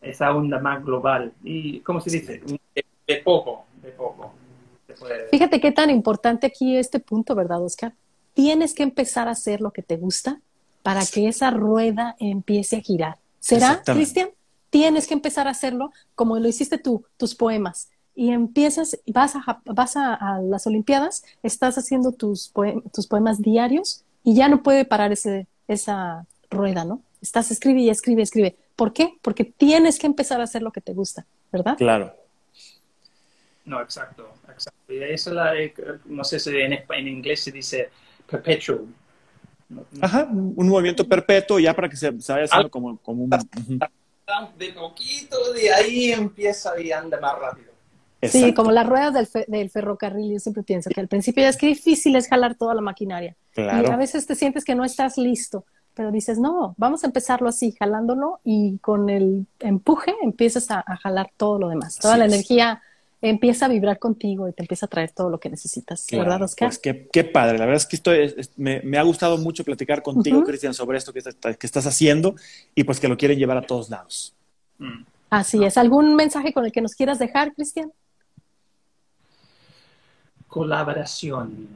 esa onda más global. Y, ¿cómo se dice? De, poco, de poco. Fíjate qué tan importante aquí este punto, ¿verdad, Oscar? Tienes que empezar a hacer lo que te gusta para que esa rueda empiece a girar. ¿Será, Cristian? Tienes que empezar a hacerlo como lo hiciste tú, tus poemas. Y empiezas, vas a, vas a, las Olimpiadas, estás haciendo tus, tus poemas diarios y ya no puede parar ese, esa rueda, ¿no? Estás escribe y escribe, escribe. ¿Por qué? Porque tienes que empezar a hacer lo que te gusta, ¿verdad? Claro. No, exacto, exacto. Y eso la, eh, no sé si en, en inglés se dice perpetual, Ajá, un movimiento perpetuo ya para que se, vaya haciendo como, como un... De poquito, de ahí empieza y anda más rápido. Sí, como las ruedas del, del, ferrocarril, yo siempre pienso que al principio ya es que difícil es jalar toda la maquinaria. Y a veces te sientes que no estás listo, pero dices, no, vamos a empezarlo así, jalándolo y con el empuje empiezas a, jalar todo lo demás, toda la energía empieza a vibrar contigo y te empieza a traer todo lo que necesitas, ¿verdad, Oscar? Pues qué, padre, la verdad es que estoy, me, ha gustado mucho platicar contigo, Cristian, sobre esto que, que, estás haciendo y pues que lo quieren llevar a todos lados. Mm. Así es. ¿Algún mensaje con el que nos quieras dejar, Cristian? Colaboración.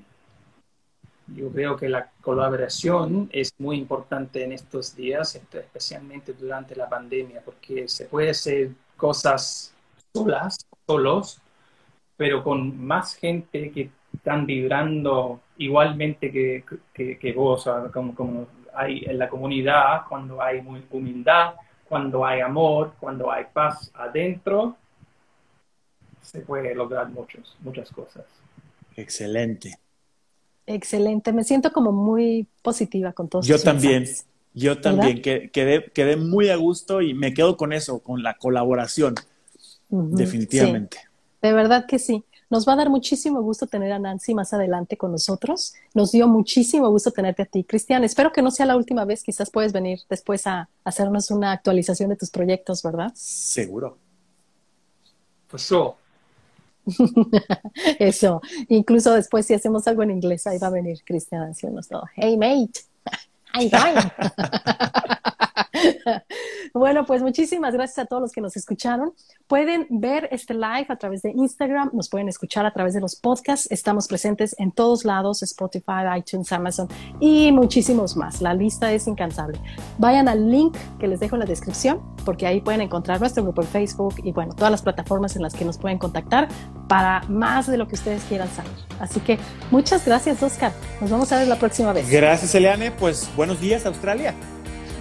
Yo creo que la colaboración es muy importante en estos días, especialmente durante la pandemia, porque se puede hacer cosas solas solos, pero con más gente que están vibrando igualmente que, que, vos, como, como, hay en la comunidad, cuando hay humildad, cuando hay amor, cuando hay paz adentro, se puede lograr muchos, muchas cosas. Excelente. Excelente, me siento como muy positiva con todos. Yo también, yo también, quedé, quedé muy a gusto y me quedo con eso, con la colaboración. Definitivamente. de verdad que sí. Nos va a dar muchísimo gusto tener a Nancy más adelante con nosotros. Nos dio muchísimo gusto tenerte a ti, Cristian. Espero que no sea la última vez. Quizás puedes venir después a hacernos una actualización de tus proyectos, ¿verdad? Seguro. Pues yo. Eso. Incluso después, si hacemos algo en inglés, ahí va a venir Cristian a decirnos todo. Hey, mate. Hi, bueno, pues muchísimas gracias a todos los que nos escucharon. Pueden ver este live a través de Instagram, nos pueden escuchar a través de los podcasts. Estamos presentes en todos lados, Spotify, iTunes, Amazon y muchísimos más. La lista es incansable. Vayan al link que les dejo en la descripción porque ahí pueden encontrar nuestro grupo en Facebook y bueno, todas las plataformas en las que nos pueden contactar para más de lo que ustedes quieran saber. Así que muchas gracias, Oscar. Nos vamos a ver la próxima vez. Gracias, Eliane. Pues buenos días, Australia.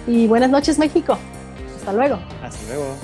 Y buenas noches, México. Hasta luego. Hasta luego.